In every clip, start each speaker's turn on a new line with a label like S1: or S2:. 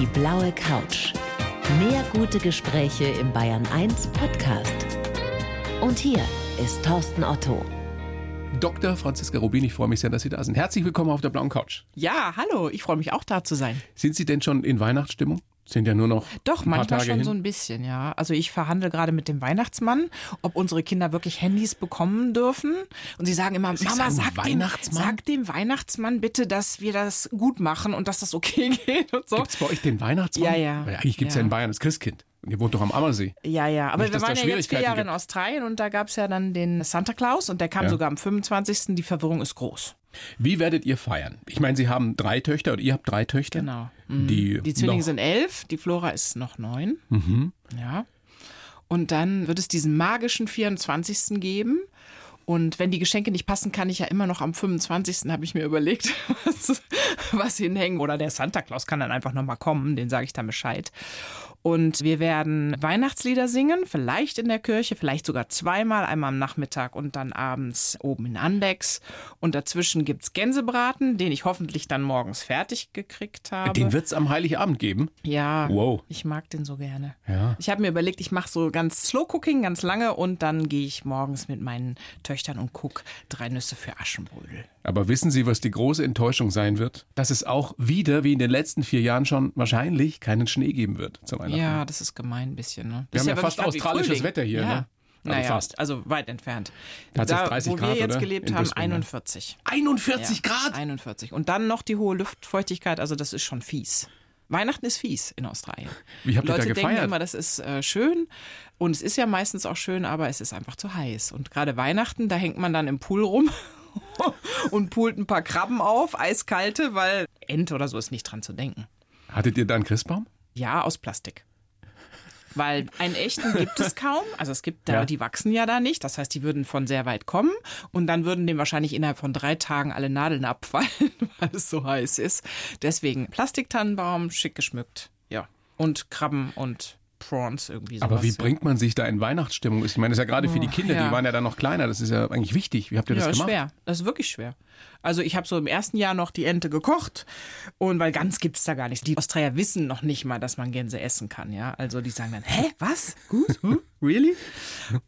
S1: Die blaue Couch. Mehr gute Gespräche im Bayern 1 Podcast. Und hier ist Thorsten Otto.
S2: Dr. Franziska Rubin, ich freue mich sehr, dass Sie da sind. Herzlich willkommen auf der blauen Couch.
S3: Ja, hallo, ich freue mich auch da zu sein.
S2: Sind Sie denn schon in Weihnachtsstimmung? Sind ja nur noch
S3: Doch, manchmal
S2: Tage
S3: schon
S2: hin.
S3: so ein bisschen, ja. Also ich verhandle gerade mit dem Weihnachtsmann, ob unsere Kinder wirklich Handys bekommen dürfen. Und sie sagen immer,
S2: Sie
S3: Mama,
S2: sagen
S3: sag dem,
S2: Weihnachtsmann?
S3: sag dem Weihnachtsmann bitte, dass wir das gut machen und dass das okay geht und so.
S2: Gibt es bei euch den Weihnachtsmann?
S3: Ja, ja.
S2: Weil eigentlich gibt es ja.
S3: Ja.
S2: in Bayern das Christkind. Und ihr wohnt doch am Ammersee.
S3: Ja, ja, aber
S2: Nicht,
S3: wir waren ja jetzt vier Jahre in
S2: gibt.
S3: Australien und da gab es ja dann den Santa Claus und der kam
S2: Ja.
S3: sogar am 25. Die Verwirrung ist groß.
S2: Wie werdet ihr feiern? Ich meine, Sie haben drei Töchter oder ihr habt drei Töchter.
S3: Genau.
S2: Die,
S3: Die Zwillinge sind elf, die Flora ist noch neun.
S2: Mhm.
S3: Ja. Und dann wird es diesen magischen 24. geben. Und wenn die Geschenke nicht passen, kann ich ja immer noch am 25. habe ich mir überlegt, was, was hinhängen. Oder der Santa Claus kann dann einfach nochmal kommen, den sage ich dann Bescheid. Und wir werden Weihnachtslieder singen, vielleicht in der Kirche, vielleicht sogar zweimal, einmal am Nachmittag und dann abends oben in Andex. Und dazwischen gibt's Gänsebraten, den ich hoffentlich dann morgens fertig gekriegt habe.
S2: Den wird es am Heiligabend geben.
S3: Ja,
S2: Wow.
S3: ich mag den so gerne.
S2: Ja.
S3: Ich habe mir überlegt, ich mache so ganz Slow Cooking, ganz lange und dann gehe ich morgens mit meinen Töchtern und guck drei Nüsse für Aschenbrödel.
S2: Aber wissen Sie, was die große Enttäuschung sein wird? Dass es auch wieder, wie in den letzten vier Jahren schon, wahrscheinlich keinen Schnee geben wird zu Weihnachten.
S3: Ja, das ist gemein ein bisschen. Ne?
S2: Wir
S3: Das
S2: haben ja fast australisches. Wetter hier,
S3: Ja.
S2: ne? Also
S3: naja,
S2: fast.
S3: also weit entfernt.
S2: Da
S3: Da,
S2: 30
S3: wo
S2: Grad,
S3: wir jetzt
S2: oder?
S3: gelebt
S2: In
S3: haben,
S2: Brisbane, ne?
S3: 41.
S2: 41
S3: Ja,
S2: Grad?
S3: 41. Und dann noch die hohe Luftfeuchtigkeit, also das ist schon fies. Weihnachten ist fies in Australien.
S2: Wie habt ihr da
S3: Leute denken
S2: gefeiert?
S3: immer, das ist äh, schön und es ist ja meistens auch schön, aber es ist einfach zu heiß. Und gerade Weihnachten, da hängt man dann im Pool rum und poolt ein paar Krabben auf, eiskalte, weil Ente oder so ist nicht dran zu denken.
S2: Hattet ihr da einen Christbaum?
S3: Ja, aus Plastik. Weil einen echten gibt es kaum. Also es gibt da,
S2: Ja.
S3: die wachsen ja da nicht. Das heißt, die würden von sehr weit kommen und dann würden dem wahrscheinlich innerhalb von drei Tagen alle Nadeln abfallen, weil es so heiß ist. Deswegen Plastiktannenbaum, schick geschmückt. Ja. Und Krabben und Prawns irgendwie sowas.
S2: Aber wie bringt man sich da in Weihnachtsstimmung? Ich meine, das ist ja gerade für die
S3: Oh,
S2: Kinder, die
S3: ja.
S2: waren ja dann noch kleiner, das ist ja eigentlich wichtig. Wie habt ihr das
S3: ja, ist
S2: gemacht?
S3: schwer. Das ist wirklich schwer. Also ich habe so im ersten Jahr noch die Ente gekocht und weil ganz gibt's da gar nicht. Die Australier wissen noch nicht mal, dass man Gänse essen kann, ja. Also die sagen dann, hä, was? Gut? Huh? Really?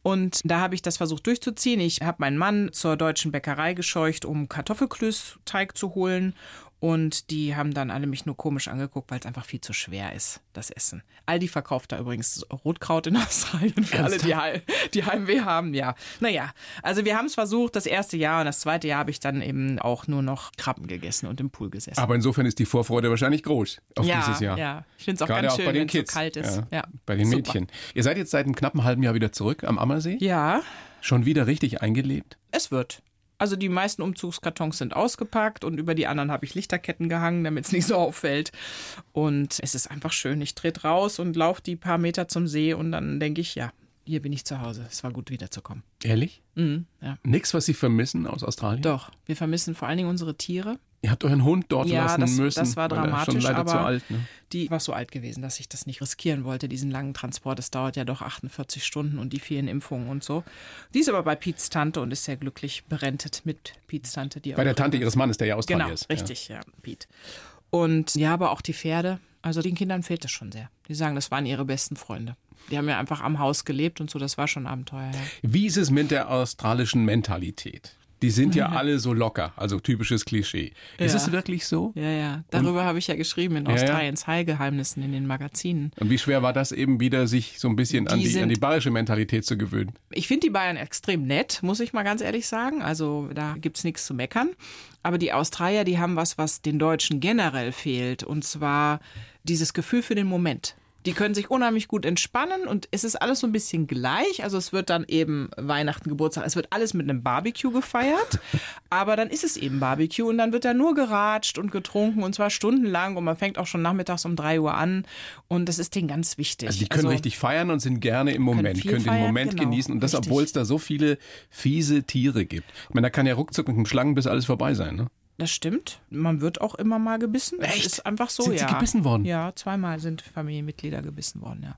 S3: Und da habe ich das versucht durchzuziehen. Ich habe meinen Mann zur deutschen Bäckerei gescheucht, um Kartoffelklößteig zu holen. Und die haben dann alle mich nur komisch angeguckt, weil es einfach viel zu schwer ist, das Essen. Aldi verkauft da übrigens Rotkraut in Australien für alle, die, die Heimweh haben, ja. Naja, also wir haben es versucht, das erste Jahr und das zweite Jahr habe ich dann eben auch nur noch Krabben gegessen und im Pool gesessen.
S2: Aber insofern ist die Vorfreude wahrscheinlich groß auf
S3: ja,
S2: dieses Jahr.
S3: ja. Ich finde es auch
S2: Gerade
S3: ganz schön, wenn es so kalt ist. Ja.
S2: Bei den
S3: Super.
S2: Mädchen. Ihr seid jetzt seit einem knappen halben Jahr wieder zurück am Ammersee.
S3: Ja,
S2: Schon wieder richtig eingelebt.
S3: es wird. Also die meisten Umzugskartons sind ausgepackt und über die anderen habe ich Lichterketten gehangen, damit es nicht so auffällt. Und es ist einfach schön. Ich trete raus und laufe die paar Meter zum See und dann denke ich, ja, hier bin ich zu Hause. Es war gut wiederzukommen.
S2: Ehrlich?
S3: Mhm, ja.
S2: Nix, was Sie vermissen aus Australien?
S3: Doch, wir vermissen vor allen Dingen unsere Tiere.
S2: Ihr habt euren Hund dort
S3: Ja,
S2: lassen
S3: das,
S2: müssen.
S3: das war
S2: er Schon
S3: dramatisch,
S2: leider
S3: aber
S2: zu alt. Ne?
S3: die war so alt gewesen, dass ich das nicht riskieren wollte, diesen langen Transport. Es dauert ja doch 48 Stunden und die vielen Impfungen und so. Die ist aber bei Piets Tante und ist sehr glücklich berentet mit Piets Tante. Die
S2: Bei der Tante Ihres Mannes, der ja Australier
S3: Genau,
S2: ist.
S3: richtig, ja, Piet. Und ja, aber auch die Pferde. Also den Kindern fehlt das schon sehr. Die sagen, das waren ihre besten Freunde. Die haben ja einfach am Haus gelebt und so, das war schon Abenteuer. Ja.
S2: Ja. Wie ist es mit der australischen Mentalität? Die sind ja alle so locker, also typisches Klischee. Ist
S3: Ja.
S2: es wirklich so?
S3: Ja, ja. Darüber habe ich ja geschrieben in
S2: Ja, ja.
S3: Australiens Heilgeheimnissen in den Magazinen.
S2: Und wie schwer war das eben wieder, sich so ein bisschen an
S3: Die
S2: die, an
S3: sind-
S2: die bayerische Mentalität zu gewöhnen?
S3: Ich finde die Bayern extrem nett, muss ich mal ganz ehrlich sagen. Also da gibt's nichts zu meckern. Aber die Australier, die haben was, was den Deutschen generell fehlt. Und zwar dieses Gefühl für den Moment. Die können sich unheimlich gut entspannen und es ist alles so ein bisschen gleich. Also es wird dann eben Weihnachten, Geburtstag, es wird alles mit einem Barbecue gefeiert. Aber dann ist es eben Barbecue und dann wird da nur geratscht und getrunken und zwar stundenlang und man fängt auch schon nachmittags um drei Uhr an und das ist denen ganz wichtig.
S2: Also die können richtig feiern und sind gerne im Moment,
S3: viel
S2: können den
S3: feiern,
S2: Moment
S3: genau,
S2: genießen und das, obwohl es da so viele fiese Tiere gibt. Ich meine, da kann ja ruckzuck mit einem Schlangenbiss alles vorbei sein, ne?
S3: Das stimmt. Man wird auch immer mal gebissen. Das
S2: Echt?
S3: ist einfach so,
S2: Sind
S3: ja.
S2: Sie gebissen worden?
S3: Ja, zweimal sind Familienmitglieder gebissen worden, ja.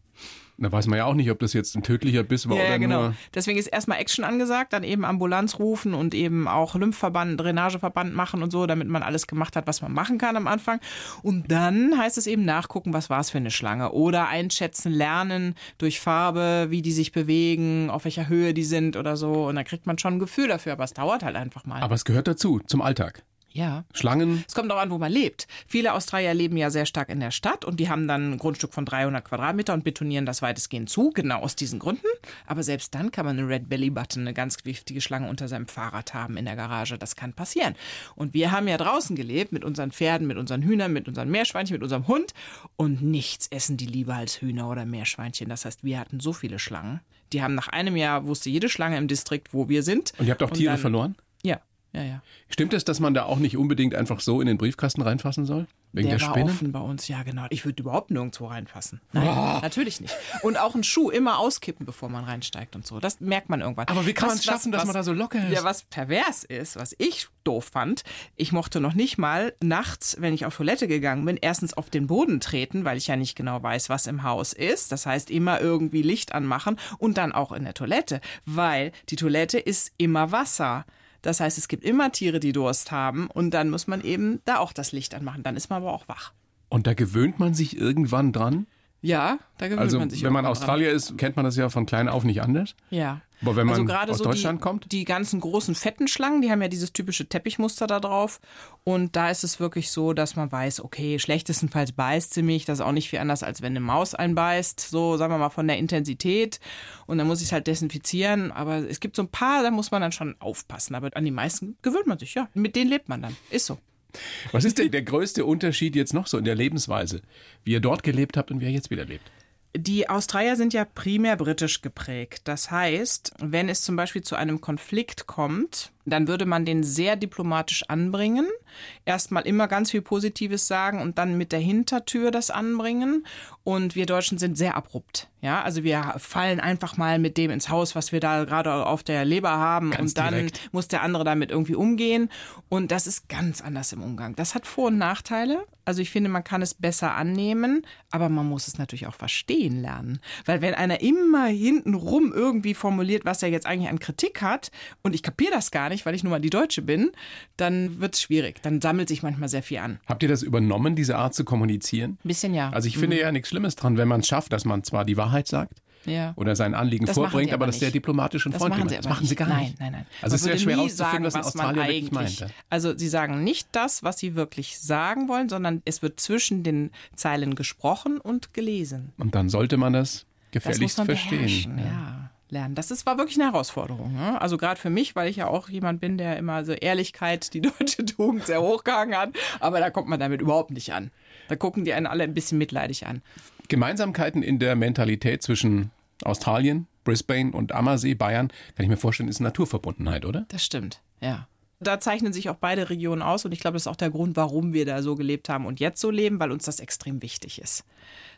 S2: Da weiß man ja auch nicht, ob das jetzt ein tödlicher Biss war
S3: Ja,
S2: oder
S3: ja, genau.
S2: nur.
S3: Deswegen ist erstmal Action angesagt, dann eben Ambulanz rufen und eben auch Lymphverband, Drainageverband machen und so, damit man alles gemacht hat, was man machen kann am Anfang. Und dann heißt es eben nachgucken, was war es für eine Schlange. Oder einschätzen, lernen durch Farbe, wie die sich bewegen, auf welcher Höhe die sind oder so. Und dann kriegt man schon ein Gefühl dafür, aber es dauert halt einfach mal.
S2: Aber es gehört dazu, zum Alltag.
S3: Ja.
S2: Schlangen,
S3: Es kommt auch an, wo man lebt. Viele Australier leben ja sehr stark in der Stadt und die haben dann ein Grundstück von 300 Quadratmeter und betonieren das weitestgehend zu, genau aus diesen Gründen. Aber selbst dann kann man eine Red Belly Button, eine ganz giftige Schlange unter seinem Fahrrad haben in der Garage. Das kann passieren. Und wir haben ja draußen gelebt mit unseren Pferden, mit unseren Hühnern, mit unseren Meerschweinchen, mit unserem Hund und nichts essen die lieber als Hühner oder Meerschweinchen. Das heißt, wir hatten so viele Schlangen. Die haben nach einem Jahr wusste jede Schlange im Distrikt, wo wir sind.
S2: und ihr habt auch Tiere verloren?
S3: Ja, ja.
S2: Stimmt es, dass man da auch nicht unbedingt einfach so in den Briefkasten reinfassen soll? Wegen der,
S3: der war
S2: Spinnen?
S3: offen bei uns, ja genau. Ich würde überhaupt nirgendwo reinfassen. Nein, natürlich nicht. Und auch einen Schuh immer auskippen, bevor man reinsteigt und so. Das merkt man irgendwann.
S2: Aber wie kann man es schaffen,
S3: was-
S2: dass man da so locker ist?
S3: Ja, was pervers ist, was ich doof fand, ich mochte noch nicht mal nachts, wenn ich auf Toilette gegangen bin, erstens auf den Boden treten, weil ich ja nicht genau weiß, was im Haus ist. Das heißt, immer irgendwie Licht anmachen und dann auch in der Toilette, weil die Toilette ist immer Wasser. Das heißt, es gibt immer Tiere, die Durst haben und dann muss man eben da auch das Licht anmachen. Dann ist man aber auch wach.
S2: Und da gewöhnt man sich irgendwann dran?
S3: Ja, da gewöhnt
S2: Also,
S3: man sich
S2: wenn man
S3: irgendwann dran.
S2: Australier ist, kennt man das ja von klein auf nicht anders.
S3: Ja.
S2: Aber wenn man
S3: also gerade
S2: aus
S3: so
S2: Deutschland
S3: die,
S2: kommt?
S3: Die ganzen großen fetten Schlangen, die haben ja dieses typische Teppichmuster da drauf. Und da ist es wirklich so, dass man weiß, okay, schlechtestenfalls beißt sie mich. Das ist auch nicht viel anders, als wenn eine Maus einbeißt. So, sagen wir mal, von der Intensität. Und dann muss ich es halt desinfizieren. Aber es gibt so ein paar, da muss man dann schon aufpassen. Aber an die meisten gewöhnt man sich, ja. Mit denen lebt man dann. Ist so.
S2: Was ist denn der größte Unterschied jetzt noch so in der Lebensweise, wie ihr dort gelebt habt und wie ihr jetzt wieder lebt?
S3: Die Australier sind ja primär britisch geprägt. Das heißt, wenn es zum Beispiel zu einem Konflikt kommt, dann würde man den sehr diplomatisch anbringen. Erstmal immer ganz viel Positives sagen und dann mit der Hintertür das anbringen. Und wir Deutschen sind sehr abrupt. Ja, also wir fallen einfach mal mit dem ins Haus, was wir da gerade auf der Leber haben.
S2: Ganz
S3: und dann
S2: direkt.
S3: muss der andere damit irgendwie umgehen. Und das ist ganz anders im Umgang. Das hat Vor- und Nachteile. Also ich finde, man kann es besser annehmen, aber man muss es natürlich auch verstehen lernen. Weil wenn einer immer hintenrum irgendwie formuliert, was er jetzt eigentlich an Kritik hat, und ich kapiere das gar nicht, weil ich nun mal die Deutsche bin, dann wird es schwierig. Dann sammelt sich manchmal sehr viel an.
S2: Habt ihr das übernommen, diese Art zu kommunizieren?
S3: Ein bisschen ja.
S2: Also ich finde ja nichts Schlimmes dran, wenn man es schafft, dass man zwar die Wahrheit sagt
S3: ja.
S2: oder sein Anliegen
S3: Das
S2: vorbringt, aber das sehr diplomatisch und
S3: Das
S2: freundlich
S3: machen sie
S2: Das machen sie gar
S3: nein,
S2: nicht.
S3: Nein, nein,
S2: Also es ist sehr schwer
S3: nie
S2: rauszufinden, was ein
S3: man
S2: Australier wirklich meint.
S3: Also sie sagen nicht das, was sie wirklich sagen wollen, sondern es wird zwischen den Zeilen gesprochen und gelesen.
S2: Und dann sollte man das
S3: Das
S2: gefälligst
S3: man
S2: verstehen.
S3: beherrschen, ja. Lernen. Das ist, war wirklich eine Herausforderung. Ne? Also gerade für mich, weil ich ja auch jemand bin, der immer so Ehrlichkeit, die deutsche Tugend sehr hochgehangen hat. Aber da kommt man damit überhaupt nicht an. Da gucken die einen alle ein bisschen mitleidig an.
S2: Gemeinsamkeiten in der Mentalität zwischen Australien, Brisbane und Ammersee, Bayern, kann ich mir vorstellen, ist Naturverbundenheit, oder?
S3: Das stimmt, ja. Da zeichnen sich auch beide Regionen aus und ich glaube, das ist auch der Grund, warum wir da so gelebt haben und jetzt so leben, weil uns das extrem wichtig ist.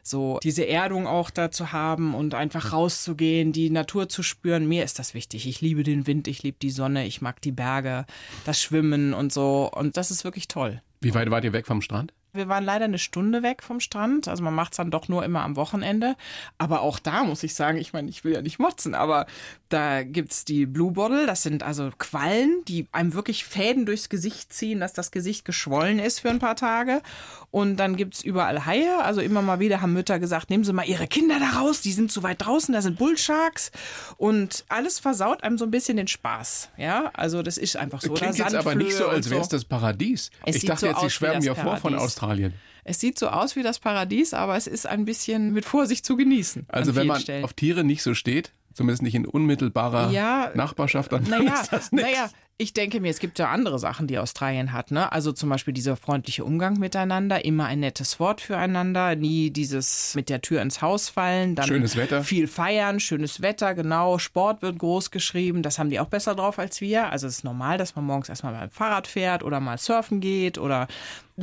S3: So diese Erdung auch da zu haben und einfach rauszugehen, die Natur zu spüren, mir ist das wichtig. Ich liebe den Wind, ich liebe die Sonne, ich mag die Berge, das Schwimmen und so und das ist wirklich toll.
S2: Wie weit wart ihr weg vom Strand?
S3: Wir waren leider eine Stunde weg vom Strand. Also man macht es dann doch nur immer am Wochenende. Aber auch da muss ich sagen, ich meine, ich will ja nicht motzen, aber da gibt's die Blue Bottle. Das sind also Quallen, die einem wirklich Fäden durchs Gesicht ziehen, dass das Gesicht geschwollen ist für ein paar Tage. Und dann gibt's überall Haie. Also immer mal wieder haben Mütter gesagt, nehmen Sie mal Ihre Kinder da raus, die sind zu weit draußen, da sind Bullsharks. Und alles versaut einem so ein bisschen den Spaß. Ja, also das ist einfach so.
S2: Klingt
S3: Oder
S2: jetzt aber nicht so, als wäre es das Paradies.
S3: Es
S2: ich dachte
S3: so
S2: jetzt, Sie schwärmen ja vor von
S3: Paradies.
S2: Australien.
S3: Es sieht so aus wie das Paradies, aber es ist ein bisschen mit Vorsicht zu genießen.
S2: Also wenn man
S3: Stellen.
S2: auf Tiere nicht so steht, zumindest nicht in unmittelbarer
S3: Ja,
S2: Nachbarschaft, dann
S3: naja,
S2: ist das nichts.
S3: naja, ich denke mir, es gibt ja andere Sachen, die Australien hat. Ne? Also zum Beispiel dieser freundliche Umgang miteinander, immer ein nettes Wort füreinander, nie dieses mit der Tür ins Haus fallen, dann
S2: Schönes Wetter.
S3: viel feiern, schönes Wetter, genau. Sport wird groß geschrieben, das haben die auch besser drauf als wir. Also es ist normal, dass man morgens erstmal beim Fahrrad fährt oder mal surfen geht oder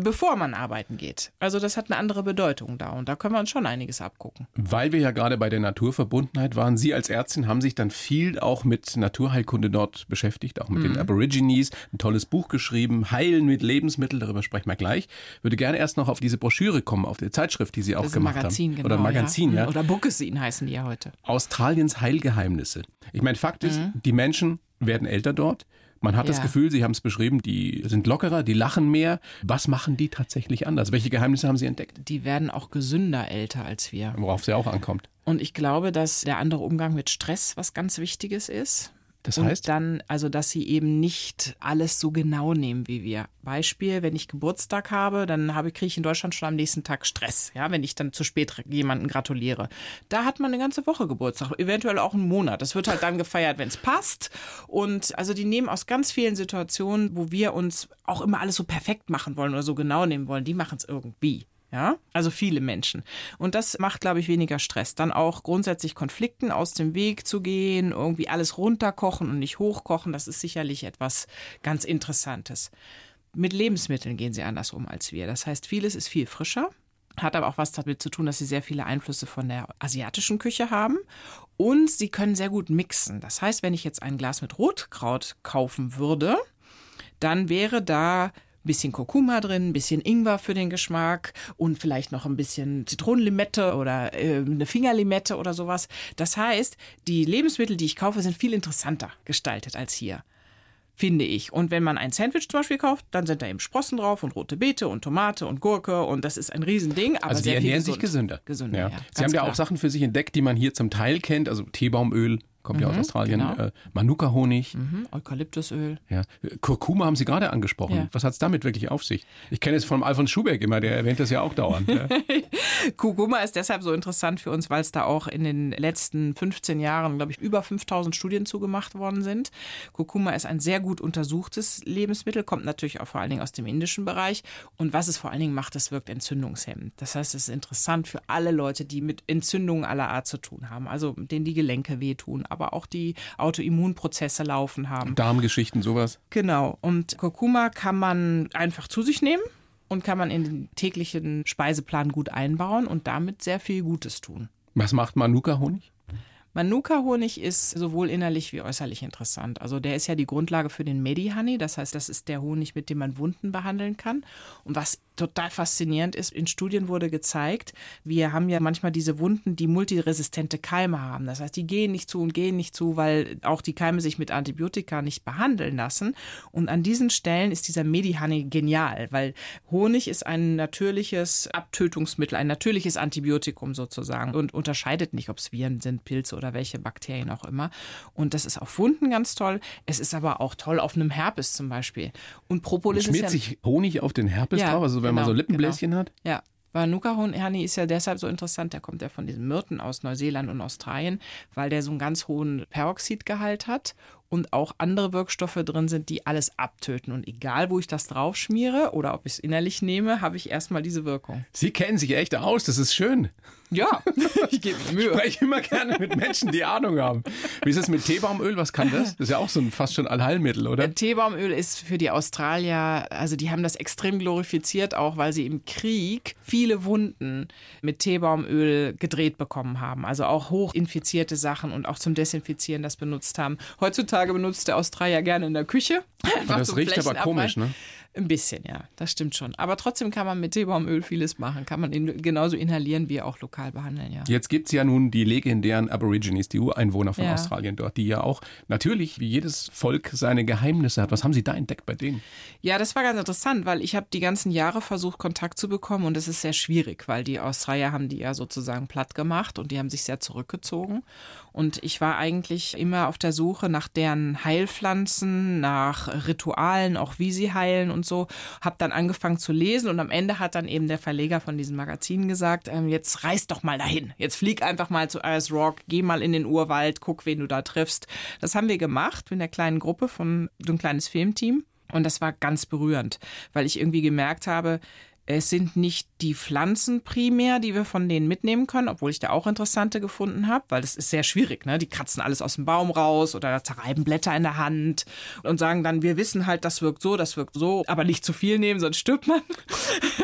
S3: bevor man arbeiten geht. Also das hat eine andere Bedeutung da und da können wir uns schon einiges abgucken.
S2: Weil wir ja gerade bei der Naturverbundenheit waren, Sie als Ärztin haben sich dann viel auch mit Naturheilkunde dort beschäftigt, auch mit mhm. den Aborigines, ein tolles Buch geschrieben, Heilen mit Lebensmitteln, darüber sprechen wir gleich. Würde gerne erst noch auf diese Broschüre kommen, auf die Zeitschrift, die Sie auch gemacht
S3: Magazin,
S2: haben.
S3: Genau,
S2: Oder Magazin, ja.
S3: ja. Oder Bookesin heißen die ja heute.
S2: Australiens Heilgeheimnisse. Ich meine, Fakt ist, mhm. die Menschen werden älter dort. Man hat ja. das Gefühl, Sie haben es beschrieben, die sind lockerer, die lachen mehr. Was machen die tatsächlich anders? Welche Geheimnisse haben Sie entdeckt?
S3: Die werden auch gesünder älter als wir.
S2: Worauf es ja auch ankommt.
S3: Und ich glaube, dass der andere Umgang mit Stress was ganz Wichtiges ist.
S2: Das heißt?
S3: Und dann, also, dass sie eben nicht alles so genau nehmen wie wir. Beispiel, wenn ich Geburtstag habe, dann habe, kriege ich in Deutschland schon am nächsten Tag Stress, ja, wenn ich dann zu spät jemanden gratuliere. Da hat man eine ganze Woche Geburtstag, eventuell auch einen Monat. Das wird halt dann gefeiert, wenn es passt. Und also die nehmen aus ganz vielen Situationen, wo wir uns auch immer alles so perfekt machen wollen oder so genau nehmen wollen, die machen es irgendwie. Ja, also viele Menschen. Und das macht, glaube ich, weniger Stress. Dann auch grundsätzlich Konflikten aus dem Weg zu gehen, irgendwie alles runterkochen und nicht hochkochen, das ist sicherlich etwas ganz Interessantes. Mit Lebensmitteln gehen sie anders um als wir. Das heißt, vieles ist viel frischer. Hat aber auch was damit zu tun, dass sie sehr viele Einflüsse von der asiatischen Küche haben. Und sie können sehr gut mixen. Das heißt, wenn ich jetzt ein Glas mit Rotkraut kaufen würde, dann wäre da bisschen Kurkuma drin, ein bisschen Ingwer für den Geschmack und vielleicht noch ein bisschen Zitronenlimette oder äh, eine Fingerlimette oder sowas. Das heißt, die Lebensmittel, die ich kaufe, sind viel interessanter gestaltet als hier finde ich. Und wenn man ein Sandwich zum Beispiel kauft, dann sind da eben Sprossen drauf und rote Beete und Tomate und Gurke und das ist ein Riesending. Aber
S2: also die ernähren sich gesünder.
S3: Gesünder, ja.
S2: ja Sie haben ja auch Sachen für sich entdeckt, die man hier zum Teil kennt, also Teebaumöl, kommt mhm, ja aus mhm, Australien. Genau. Äh, Manuka-Honig.
S3: Mhm, Eukalyptusöl.
S2: Ja. Kurkuma haben Sie gerade angesprochen. Ja. Was hat es damit wirklich auf sich? Ich kenne es von Alfons Schubeck immer, der erwähnt das ja auch dauernd. Ja.
S3: Kurkuma ist deshalb so interessant für uns, weil es da auch in den letzten 15 Jahren, glaube ich, über 5000 Studien zugemacht worden sind. Kurkuma ist ein sehr gut untersuchtes Lebensmittel, kommt natürlich auch vor allen Dingen aus dem indischen Bereich. Und was es vor allen Dingen macht, es wirkt entzündungshemmend. Das heißt, es ist interessant für alle Leute, die mit Entzündungen aller Art zu tun haben, also denen die Gelenke wehtun, aber auch die Autoimmunprozesse laufen haben.
S2: Darmgeschichten, sowas.
S3: Genau. Und Kurkuma kann man einfach zu sich nehmen und kann man in den täglichen Speiseplan gut einbauen und damit sehr viel Gutes tun.
S2: Was macht Manuka-Honig?
S3: Manuka-Honig ist sowohl innerlich wie äußerlich interessant. Also der ist ja die Grundlage für den Medi-Honey. Das heißt, das ist der Honig, mit dem man Wunden behandeln kann. Und was total faszinierend ist, in Studien wurde gezeigt, wir haben ja manchmal diese Wunden, die multiresistente Keime haben. Das heißt, die gehen nicht zu und gehen nicht zu, weil auch die Keime sich mit Antibiotika nicht behandeln lassen. Und an diesen Stellen ist dieser Medi-Honey genial, weil Honig ist ein natürliches Abtötungsmittel, ein natürliches Antibiotikum sozusagen und unterscheidet nicht, ob es Viren sind, Pilze oder welche Bakterien auch immer. Und das ist auf Wunden ganz toll. Es ist aber auch toll auf einem Herpes zum Beispiel. Und Propolis
S2: und schmiert ist ja sich Honig auf den Herpes ja, drauf? Also wenn genau, man so Lippenbläschen genau. hat?
S3: Ja. Manuka Honey ist ja deshalb so interessant, der kommt ja von diesen Myrten aus Neuseeland und Australien, weil der so einen ganz hohen Peroxidgehalt hat und auch andere Wirkstoffe drin sind, die alles abtöten. Und egal, wo ich das drauf schmiere oder ob ich es innerlich nehme, habe ich erstmal diese Wirkung.
S2: Sie kennen sich echt aus, das ist schön.
S3: Ja, ich gebe mir Mühe.
S2: Ich spreche immer gerne mit Menschen, die Ahnung haben. Wie ist es mit Teebaumöl? Was kann das? Das ist ja auch so ein fast schon Allheilmittel, oder?
S3: Teebaumöl ist für die Australier, also die haben das extrem glorifiziert, auch weil sie im Krieg viele Wunden mit Teebaumöl gedreht bekommen haben. Also auch hochinfizierte Sachen und auch zum Desinfizieren das benutzt haben. Heutzutage benutzt der Australier gerne in der Küche.
S2: das riecht aber komisch, ne?
S3: Ein bisschen, ja, das stimmt schon. Aber trotzdem kann man mit Teebaumöl vieles machen. Kann man in, genauso inhalieren wie auch lokal behandeln, ja.
S2: Jetzt gibt es ja nun die legendären Aborigines, die Ureinwohner von ja. Australien dort, die ja auch natürlich wie jedes Volk seine Geheimnisse hat. Was haben Sie da entdeckt bei denen?
S3: Ja, das war ganz interessant, weil ich habe die ganzen Jahre versucht, Kontakt zu bekommen und es ist sehr schwierig, weil die Australier haben die ja sozusagen platt gemacht und die haben sich sehr zurückgezogen. Und ich war eigentlich immer auf der Suche nach deren Heilpflanzen, nach Ritualen, auch wie sie heilen und so. Habe dann angefangen zu lesen und am Ende hat dann eben der Verleger von diesen Magazinen gesagt, ähm, jetzt reist doch mal dahin. Jetzt flieg einfach mal zu Ayers Rock, geh mal in den Urwald, guck, wen du da triffst. Das haben wir gemacht mit einer kleinen Gruppe von so ein kleines Filmteam. Und das war ganz berührend, weil ich irgendwie gemerkt habe, Es sind nicht die Pflanzen primär, die wir von denen mitnehmen können, obwohl ich da auch interessante gefunden habe, weil das ist sehr schwierig. Ne? Die kratzen alles aus dem Baum raus oder zerreiben Blätter in der Hand und sagen dann, wir wissen halt, das wirkt so, das wirkt so, aber nicht zu viel nehmen, sonst stirbt man.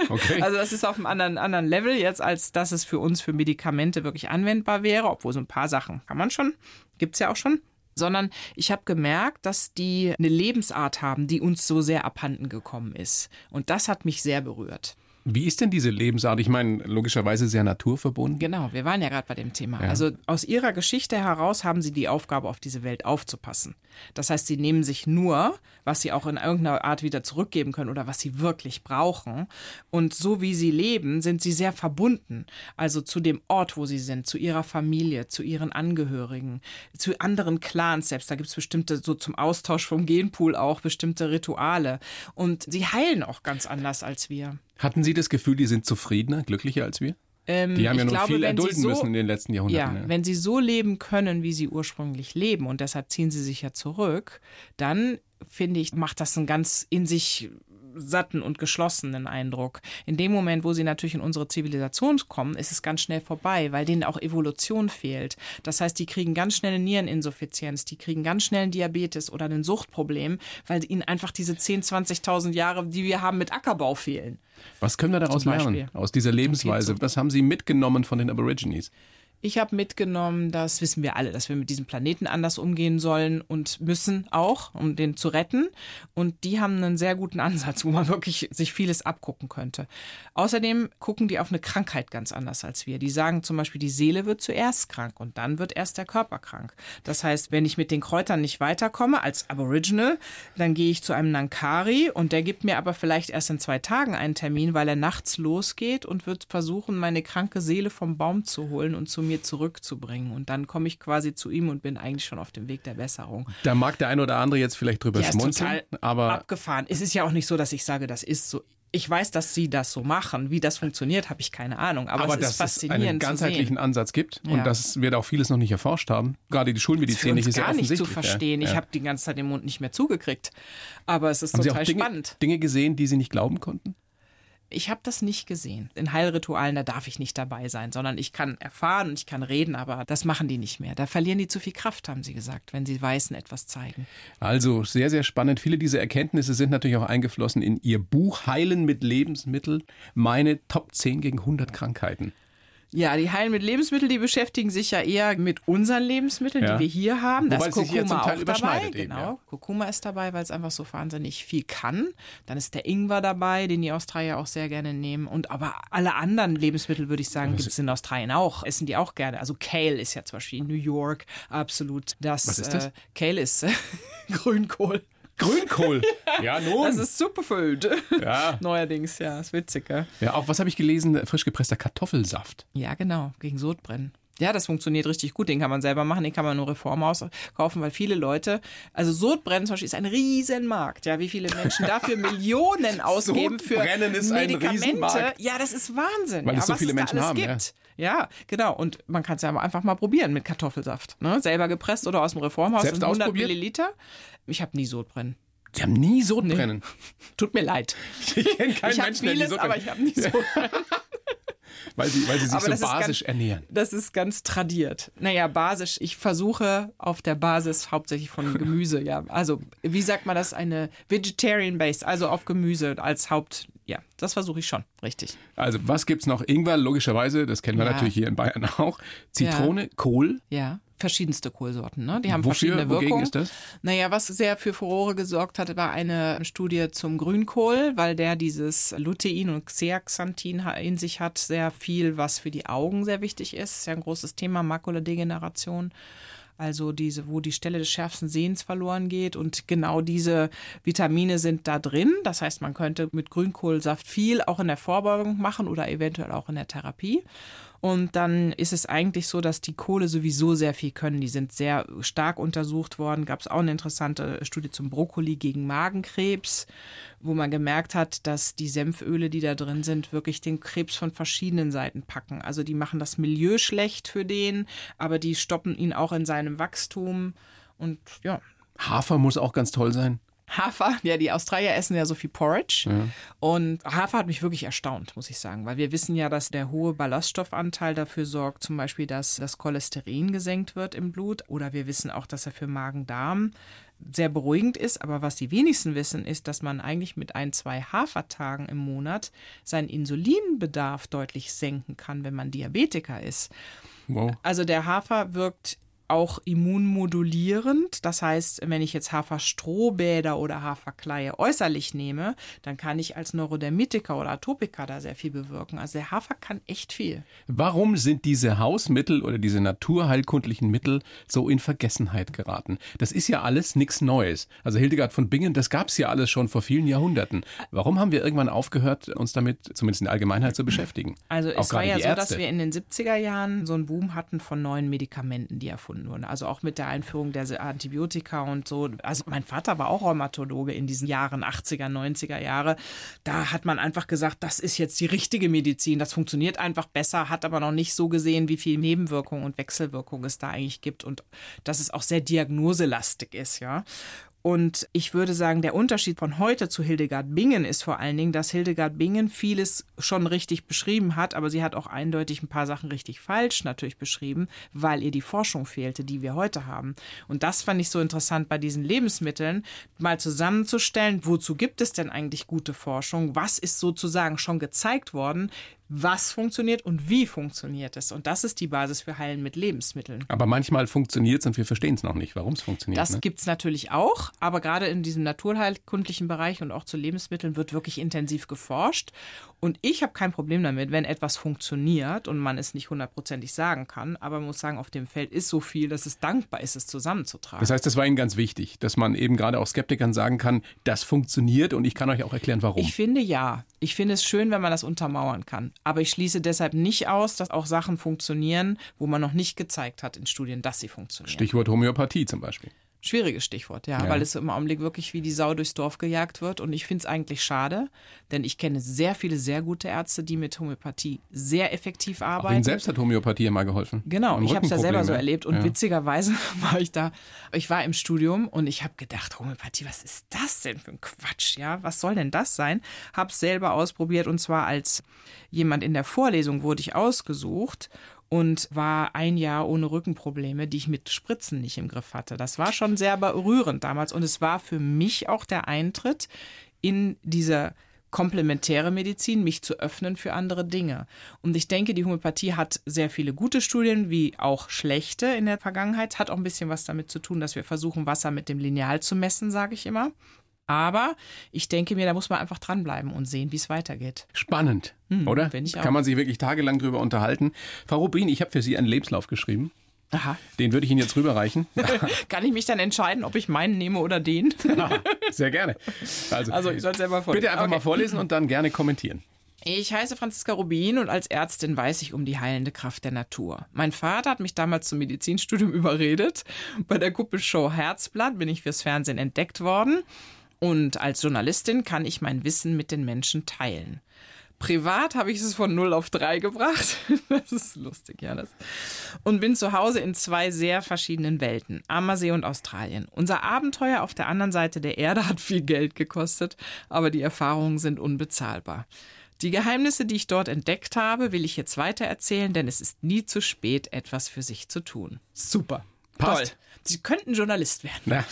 S3: Okay. Also das ist auf einem anderen, anderen Level jetzt, als dass es für uns für Medikamente wirklich anwendbar wäre, obwohl so ein paar Sachen kann man schon, gibt es ja auch schon sondern ich habe gemerkt, dass die eine Lebensart haben, die uns so sehr abhanden gekommen ist. Und das hat mich sehr berührt.
S2: Wie ist denn diese Lebensart? Ich meine, logischerweise sehr naturverbunden.
S3: Genau, wir waren ja gerade bei dem Thema. Ja. Also aus ihrer Geschichte heraus haben sie die Aufgabe, auf diese Welt aufzupassen. Das heißt, sie nehmen sich nur, was sie auch in irgendeiner Art wieder zurückgeben können oder was sie wirklich brauchen. Und so wie sie leben, sind sie sehr verbunden. Also zu dem Ort, wo sie sind, zu ihrer Familie, zu ihren Angehörigen, zu anderen Clans selbst. Da gibt es bestimmte, so zum Austausch vom Genpool auch, bestimmte Rituale. Und sie heilen auch ganz anders als wir.
S2: Hatten Sie das Gefühl, die sind zufriedener, glücklicher als wir? Ähm, die haben ja noch glaube, viel erdulden so, müssen in den letzten Jahrhunderten.
S3: Ja, ja, wenn sie so leben können, wie sie ursprünglich leben, und deshalb ziehen sie sich ja zurück, dann finde ich, macht das ein ganz in sich satten und geschlossenen Eindruck. In dem Moment, wo sie natürlich in unsere Zivilisation kommen, ist es ganz schnell vorbei, weil denen auch Evolution fehlt. Das heißt, die kriegen ganz schnell eine Niereninsuffizienz, die kriegen ganz schnell einen Diabetes oder ein Suchtproblem, weil ihnen einfach diese 10.000, 20.000 Jahre, die wir haben mit Ackerbau fehlen.
S2: Was können wir daraus lernen, aus dieser Lebensweise? Was haben Sie mitgenommen von den Aborigines?
S3: Ich habe mitgenommen, das wissen wir alle, dass wir mit diesem Planeten anders umgehen sollen und müssen auch, um den zu retten. Und die haben einen sehr guten Ansatz, wo man wirklich sich vieles abgucken könnte. Außerdem gucken die auf eine Krankheit ganz anders als wir. Die sagen zum Beispiel, die Seele wird zuerst krank und dann wird erst der Körper krank. Das heißt, wenn ich mit den Kräutern nicht weiterkomme als Aboriginal, dann gehe ich zu einem Nankari und der gibt mir aber vielleicht erst in zwei Tagen einen Termin, weil er nachts losgeht und wird versuchen, meine kranke Seele vom Baum zu holen und zu mir mir zurückzubringen. Und dann komme ich quasi zu ihm und bin eigentlich schon auf dem Weg der Besserung.
S2: Da mag der ein oder andere jetzt vielleicht drüber ja, schmunzeln, aber
S3: abgefahren. Es ist ja auch nicht so, dass ich sage, das ist so. Ich weiß, dass sie das so machen. Wie das funktioniert, habe ich keine Ahnung. Aber, aber es ist faszinierend
S2: es einen ganzheitlichen Ansatz gibt ja. und dass wir da auch vieles noch nicht erforscht haben. Gerade die Schulmedizin ist
S3: ja gar nicht zu verstehen. Ja. Ich habe die ganze Zeit den Mund nicht mehr zugekriegt. Aber es ist haben total
S2: Sie auch Dinge,
S3: spannend.
S2: Dinge gesehen, die Sie nicht glauben konnten?
S3: Ich habe das nicht gesehen. In Heilritualen, da darf ich nicht dabei sein, sondern ich kann erfahren und ich kann reden, aber das machen die nicht mehr. Da verlieren die zu viel Kraft, haben sie gesagt, wenn sie Weißen etwas zeigen.
S2: Also sehr, sehr spannend. Viele dieser Erkenntnisse sind natürlich auch eingeflossen in Ihr Buch Heilen mit Lebensmitteln. Meine Top 10 gegen 100 Krankheiten.
S3: Ja, die heilen mit Lebensmitteln, die beschäftigen sich ja eher mit unseren Lebensmitteln, ja. die wir hier haben.
S2: Da ist Kurkuma auch dabei.
S3: Genau. Ja. Kurkuma ist dabei, weil es einfach so wahnsinnig viel kann. Dann ist der Ingwer dabei, den die Australier auch sehr gerne nehmen. Und aber alle anderen Lebensmittel, würde ich sagen, gibt es in Australien auch. Essen die auch gerne. Also Kale ist ja zum Beispiel in New York absolut das.
S2: Was ist das? Äh,
S3: Kale ist äh, Grünkohl.
S2: Grünkohl. Ja, nun.
S3: Das ist Superfood. Ja. Neuerdings, ja, ist witzig, gell?
S2: Ja, auch was habe ich gelesen? Frisch gepresster Kartoffelsaft.
S3: Ja, genau, gegen Sodbrennen. Ja, das funktioniert richtig gut. Den kann man selber machen, den kann man nur Reform kaufen, weil viele Leute, also Sodbrennen zum Beispiel ist ein Riesenmarkt. Ja, wie viele Menschen dafür Millionen ausgeben für Medikamente. ja, das ist Wahnsinn.
S2: Weil
S3: ja,
S2: es so viele Menschen haben. Gibt.
S3: Ja. ja, genau. Und man kann es ja einfach mal probieren mit Kartoffelsaft. Ne? Selber gepresst oder aus dem Reformhaus.
S2: Selbst 100
S3: Milliliter. Ich habe nie Sodbrennen.
S2: Sie haben nie Sodbrennen.
S3: Nee. Tut mir leid.
S2: Ich kenne keinen
S3: ich
S2: Menschen,
S3: vieles, der nie Sodbrennen. aber ich habe nie Sodbrennen.
S2: Weil sie, weil sie sich aber so basisch
S3: ganz,
S2: ernähren.
S3: Das ist ganz tradiert. Naja, basisch. Ich versuche auf der Basis hauptsächlich von Gemüse, ja. Also, wie sagt man das? Eine Vegetarian Base, also auf Gemüse als Haupt. Ja, das versuche ich schon, richtig.
S2: Also, was gibt es noch? Ingwer, logischerweise, das kennen wir ja. natürlich hier in Bayern auch. Zitrone,
S3: ja.
S2: Kohl.
S3: Ja verschiedenste Kohlsorten. Ne? Die haben
S2: Wofür?
S3: verschiedene Wirkungen.
S2: ist das?
S3: Naja, was sehr für Furore gesorgt hat, war eine Studie zum Grünkohl, weil der dieses Lutein und Zeaxanthin in sich hat, sehr viel, was für die Augen sehr wichtig ist. Ist ja ein großes Thema, Makuladegeneration also diese, wo die Stelle des schärfsten Sehens verloren geht. Und genau diese Vitamine sind da drin. Das heißt, man könnte mit Grünkohlsaft viel auch in der Vorbeugung machen oder eventuell auch in der Therapie. Und dann ist es eigentlich so, dass die Kohle sowieso sehr viel können. Die sind sehr stark untersucht worden. Gab es auch eine interessante Studie zum Brokkoli gegen Magenkrebs, wo man gemerkt hat, dass die Senföle, die da drin sind, wirklich den Krebs von verschiedenen Seiten packen. Also die machen das Milieu schlecht für den, aber die stoppen ihn auch in seinem Wachstum. Und ja.
S2: Hafer muss auch ganz toll sein.
S3: Hafer, ja, die Australier essen ja so viel Porridge. Ja. Und Hafer hat mich wirklich erstaunt, muss ich sagen, weil wir wissen ja, dass der hohe Ballaststoffanteil dafür sorgt, zum Beispiel, dass das Cholesterin gesenkt wird im Blut. Oder wir wissen auch, dass er für Magen-Darm sehr beruhigend ist. Aber was die wenigsten wissen, ist, dass man eigentlich mit ein, zwei Hafertagen im Monat seinen Insulinbedarf deutlich senken kann, wenn man Diabetiker ist. Wow. Also der Hafer wirkt auch immunmodulierend. Das heißt, wenn ich jetzt Haferstrohbäder oder Haferkleie äußerlich nehme, dann kann ich als Neurodermitiker oder Atopiker da sehr viel bewirken. Also der Hafer kann echt viel.
S2: Warum sind diese Hausmittel oder diese naturheilkundlichen Mittel so in Vergessenheit geraten? Das ist ja alles nichts Neues. Also Hildegard von Bingen, das gab es ja alles schon vor vielen Jahrhunderten. Warum haben wir irgendwann aufgehört, uns damit zumindest in der Allgemeinheit zu beschäftigen?
S3: Also es war ja so, dass wir in den 70er Jahren so einen Boom hatten von neuen Medikamenten, die erfunden erfunden wurden. Also auch mit der Einführung der Antibiotika und so. Also mein Vater war auch Rheumatologe in diesen Jahren, 80er, 90er Jahre. Da hat man einfach gesagt, das ist jetzt die richtige Medizin. Das funktioniert einfach besser, hat aber noch nicht so gesehen, wie viel Nebenwirkungen und Wechselwirkungen es da eigentlich gibt und dass es auch sehr diagnoselastig ist, ja. Und ich würde sagen, der Unterschied von heute zu Hildegard Bingen ist vor allen Dingen, dass Hildegard Bingen vieles schon richtig beschrieben hat, aber sie hat auch eindeutig ein paar Sachen richtig falsch natürlich beschrieben, weil ihr die Forschung fehlte, die wir heute haben. Und das fand ich so interessant bei diesen Lebensmitteln, mal zusammenzustellen, wozu gibt es denn eigentlich gute Forschung? Was ist sozusagen schon gezeigt worden? Was funktioniert und wie funktioniert es. Und das ist die Basis für Heilen mit Lebensmitteln.
S2: Aber manchmal funktioniert es und wir verstehen es noch nicht, warum es funktioniert.
S3: Das ne? gibt es natürlich auch, aber gerade in diesem naturheilkundlichen Bereich und auch zu Lebensmitteln wird wirklich intensiv geforscht. Und ich habe kein Problem damit, wenn etwas funktioniert und man es nicht hundertprozentig sagen kann. Aber man muss sagen, auf dem Feld ist so viel, dass es dankbar ist, es zusammenzutragen.
S2: Das heißt, das war Ihnen ganz wichtig, dass man eben gerade auch Skeptikern sagen kann, das funktioniert und ich kann euch auch erklären, warum.
S3: Ich finde ja. Ich finde es schön, wenn man das untermauern kann. Aber ich schließe deshalb nicht aus, dass auch Sachen funktionieren, wo man noch nicht gezeigt hat in Studien, dass sie funktionieren.
S2: Stichwort Homöopathie zum Beispiel.
S3: Schwieriges Stichwort, ja, ja, weil es im Augenblick wirklich wie die Sau durchs Dorf gejagt wird. Und ich finde es eigentlich schade, denn ich kenne sehr viele sehr gute Ärzte, die mit Homöopathie sehr effektiv arbeiten.
S2: Ihnen selbst hat Homöopathie immer geholfen.
S3: Genau, ich habe es ja selber so erlebt. Und ja. witzigerweise war ich da, ich war im Studium und ich habe gedacht, Homöopathie, was ist das denn für ein Quatsch? Ja, was soll denn das sein? Habe es selber ausprobiert und zwar als jemand in der Vorlesung wurde ich ausgesucht und war ein Jahr ohne Rückenprobleme, die ich mit Spritzen nicht im Griff hatte. Das war schon sehr berührend damals und es war für mich auch der Eintritt in diese komplementäre Medizin, mich zu öffnen für andere Dinge. Und ich denke, die Homöopathie hat sehr viele gute Studien, wie auch schlechte in der Vergangenheit. Hat auch ein bisschen was damit zu tun, dass wir versuchen, Wasser mit dem Lineal zu messen, sage ich immer. Aber ich denke mir, da muss man einfach dranbleiben und sehen, wie es weitergeht.
S2: Spannend, hm, oder? Kann man sich wirklich tagelang drüber unterhalten. Frau Rubin, ich habe für Sie einen Lebenslauf geschrieben. Aha. Den würde ich Ihnen jetzt rüberreichen.
S3: Kann ich mich dann entscheiden, ob ich meinen nehme oder den?
S2: Sehr gerne.
S3: Also, also ich soll es selber
S2: vorlesen. Bitte einfach okay. mal vorlesen und dann gerne kommentieren.
S3: Ich heiße Franziska Rubin und als Ärztin weiß ich um die heilende Kraft der Natur. Mein Vater hat mich damals zum Medizinstudium überredet. Bei der Kuppelshow Herzblatt bin ich fürs Fernsehen entdeckt worden. Und als Journalistin kann ich mein Wissen mit den Menschen teilen. Privat habe ich es von 0 auf 3 gebracht. Das ist lustig, ja. Das. Und bin zu Hause in zwei sehr verschiedenen Welten, Ammersee und Australien. Unser Abenteuer auf der anderen Seite der Erde hat viel Geld gekostet, aber die Erfahrungen sind unbezahlbar. Die Geheimnisse, die ich dort entdeckt habe, will ich jetzt weiter erzählen, denn es ist nie zu spät, etwas für sich zu tun.
S2: Super. Passt.
S3: Toll. Sie könnten Journalist werden.
S2: Na,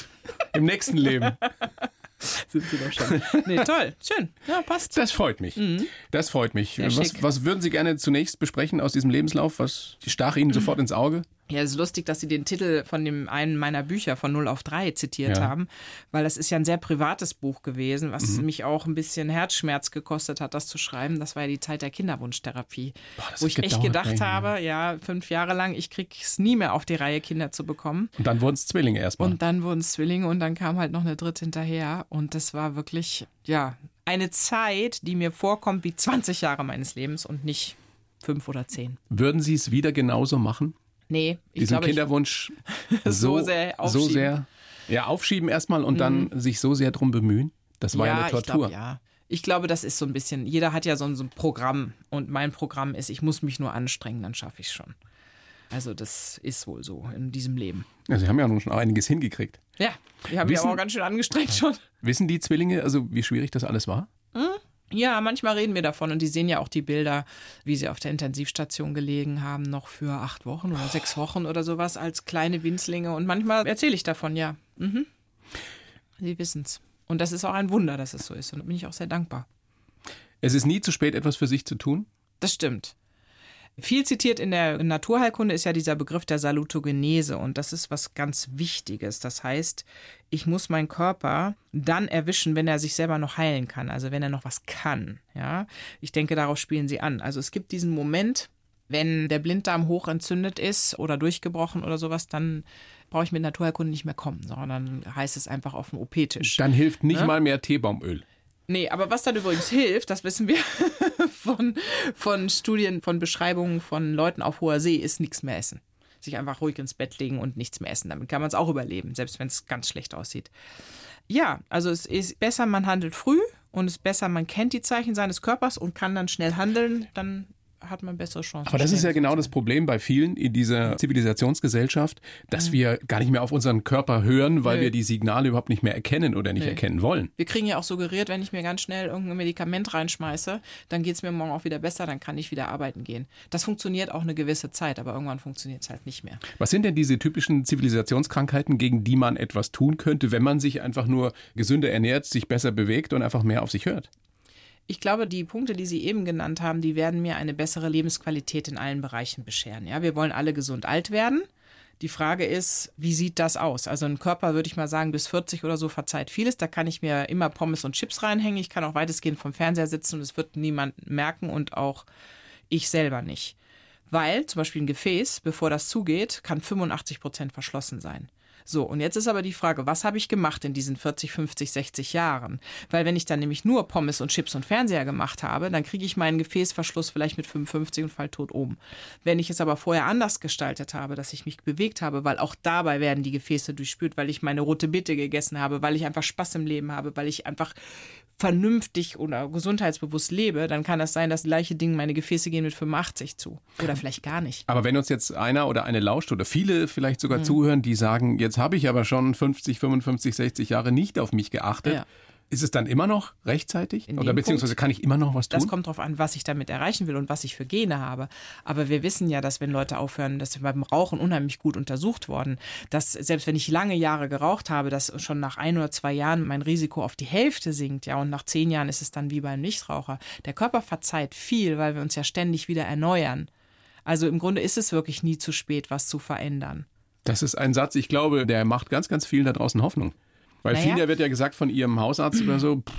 S2: Im nächsten Leben.
S3: Sind sie doch schon. Nee, toll, schön. Ja, passt.
S2: Das freut mich. Mhm. Das freut mich. Was, was, würden Sie gerne zunächst besprechen aus diesem Lebenslauf? Was stach Ihnen mhm. sofort ins Auge?
S3: Ja, es ist lustig, dass Sie den Titel von dem einen meiner Bücher von 0 auf 3 zitiert ja. haben, weil das ist ja ein sehr privates Buch gewesen, was mhm. mich auch ein bisschen Herzschmerz gekostet hat, das zu schreiben. Das war ja die Zeit der Kinderwunschtherapie, Boah, wo ich echt gedacht eigentlich. habe, ja, fünf Jahre lang, ich kriege es nie mehr auf die Reihe, Kinder zu bekommen.
S2: Und dann wurden es Zwillinge erstmal.
S3: Und dann wurden es Zwillinge und dann kam halt noch eine dritte hinterher und das war wirklich, ja, eine Zeit, die mir vorkommt wie 20 Jahre meines Lebens und nicht fünf oder zehn.
S2: Würden Sie es wieder genauso machen?
S3: Nee,
S2: ich Diesen glaube, Kinderwunsch so, so, sehr aufschieben. So sehr, ja, aufschieben erstmal und mhm. dann sich so sehr drum bemühen. Das war ja, ja eine Tortur.
S3: Ich glaub, ja. Ich glaube, das ist so ein bisschen, jeder hat ja so ein, so ein Programm und mein Programm ist, ich muss mich nur anstrengen, dann schaffe ich es schon. Also das ist wohl so in diesem Leben.
S2: Ja, Sie haben ja nun schon einiges hingekriegt.
S3: Ja, ich habe mich aber auch ganz schön angestrengt schon.
S2: Wissen die Zwillinge, also wie schwierig das alles war?
S3: Ja, manchmal reden wir davon und die sehen ja auch die Bilder, wie sie auf der Intensivstation gelegen haben, noch für acht Wochen oder sechs Wochen oder sowas als kleine Winzlinge. Und manchmal erzähle ich davon, ja. Mhm. Sie wissen's. Und das ist auch ein Wunder, dass es so ist. Und da bin ich auch sehr dankbar.
S2: Es ist nie zu spät, etwas für sich zu tun.
S3: Das stimmt. Viel zitiert in der Naturheilkunde ist ja dieser Begriff der Salutogenese und das ist was ganz Wichtiges. Das heißt, ich muss meinen Körper dann erwischen, wenn er sich selber noch heilen kann, also wenn er noch was kann. Ja, ich denke, darauf spielen sie an. Also es gibt diesen Moment, wenn der Blinddarm hoch entzündet ist oder durchgebrochen oder sowas, dann brauche ich mit Naturheilkunde nicht mehr kommen, sondern heißt es einfach auf dem OP-Tisch.
S2: Dann hilft nicht
S3: Ne?
S2: mal mehr Teebaumöl.
S3: Nee, aber was dann übrigens hilft, das wissen wir von, von Studien, von Beschreibungen von Leuten auf hoher See, ist nichts mehr essen. Sich einfach ruhig ins Bett legen und nichts mehr essen. Damit kann man es auch überleben, selbst wenn es ganz schlecht aussieht. Ja, also es ist besser, man handelt früh und es ist besser, man kennt die Zeichen seines Körpers und kann dann schnell handeln, dann hat man bessere Chancen.
S2: Aber das ist ja genau das Problem bei vielen in dieser Zivilisationsgesellschaft, dass wir gar nicht mehr auf unseren Körper hören, weil
S3: Nö.
S2: wir die Signale überhaupt nicht mehr erkennen oder nicht
S3: Nö.
S2: erkennen wollen.
S3: Wir kriegen ja auch suggeriert, wenn ich mir ganz schnell irgendein Medikament reinschmeiße, dann geht es mir morgen auch wieder besser, dann kann ich wieder arbeiten gehen. Das funktioniert auch eine gewisse Zeit, aber irgendwann funktioniert es halt nicht mehr.
S2: Was sind denn diese typischen Zivilisationskrankheiten, gegen die man etwas tun könnte, wenn man sich einfach nur gesünder ernährt, sich besser bewegt und einfach mehr auf sich hört?
S3: Ich glaube, die Punkte, die Sie eben genannt haben, die werden mir eine bessere Lebensqualität in allen Bereichen bescheren. Ja, wir wollen alle gesund alt werden. Die Frage ist, wie sieht das aus? Also ein Körper, würde ich mal sagen, bis 40 oder so verzeiht vieles. Da kann ich mir immer Pommes und Chips reinhängen. Ich kann auch weitestgehend vom Fernseher sitzen und es wird niemand merken und auch ich selber nicht. Weil zum Beispiel ein Gefäß, bevor das zugeht, kann 85 Prozent verschlossen sein. So, und jetzt ist aber die Frage, was habe ich gemacht in diesen 40, 50, 60 Jahren? Weil wenn ich dann nämlich nur Pommes und Chips und Fernseher gemacht habe, dann kriege ich meinen Gefäßverschluss vielleicht mit 55 und fall tot oben. Wenn ich es aber vorher anders gestaltet habe, dass ich mich bewegt habe, weil auch dabei werden die Gefäße durchspült, weil ich meine rote Bitte gegessen habe, weil ich einfach Spaß im Leben habe, weil ich einfach vernünftig oder gesundheitsbewusst lebe, dann kann das sein, das gleiche Ding, meine Gefäße gehen mit 85 zu. Oder vielleicht gar nicht.
S2: Aber wenn uns jetzt einer oder eine lauscht oder viele vielleicht sogar
S3: Mhm.
S2: zuhören, die sagen, jetzt habe ich aber schon 50, 55, 60 Jahre nicht auf mich geachtet,
S3: Ja.
S2: ist es dann immer noch rechtzeitig?
S3: In
S2: Oder beziehungsweise
S3: Punkt-
S2: kann ich immer noch was tun?
S3: Das kommt darauf an, was ich damit erreichen will und was ich für Gene habe. Aber wir wissen ja, dass wenn Leute aufhören, dass wir beim Rauchen unheimlich gut untersucht worden, dass selbst wenn ich lange Jahre geraucht habe, dass schon nach ein oder zwei Jahren mein Risiko auf die Hälfte sinkt, ja, und nach zehn Jahren ist es dann wie beim Nichtraucher. Der Körper verzeiht viel, weil wir uns ja ständig wieder erneuern. Also im Grunde ist es wirklich nie zu spät, was zu verändern.
S2: Das ist ein Satz, ich glaube, der macht ganz, ganz vielen da draußen Hoffnung. Weil
S3: Naja.
S2: vielen wird ja gesagt von ihrem Hausarzt oder so, pff,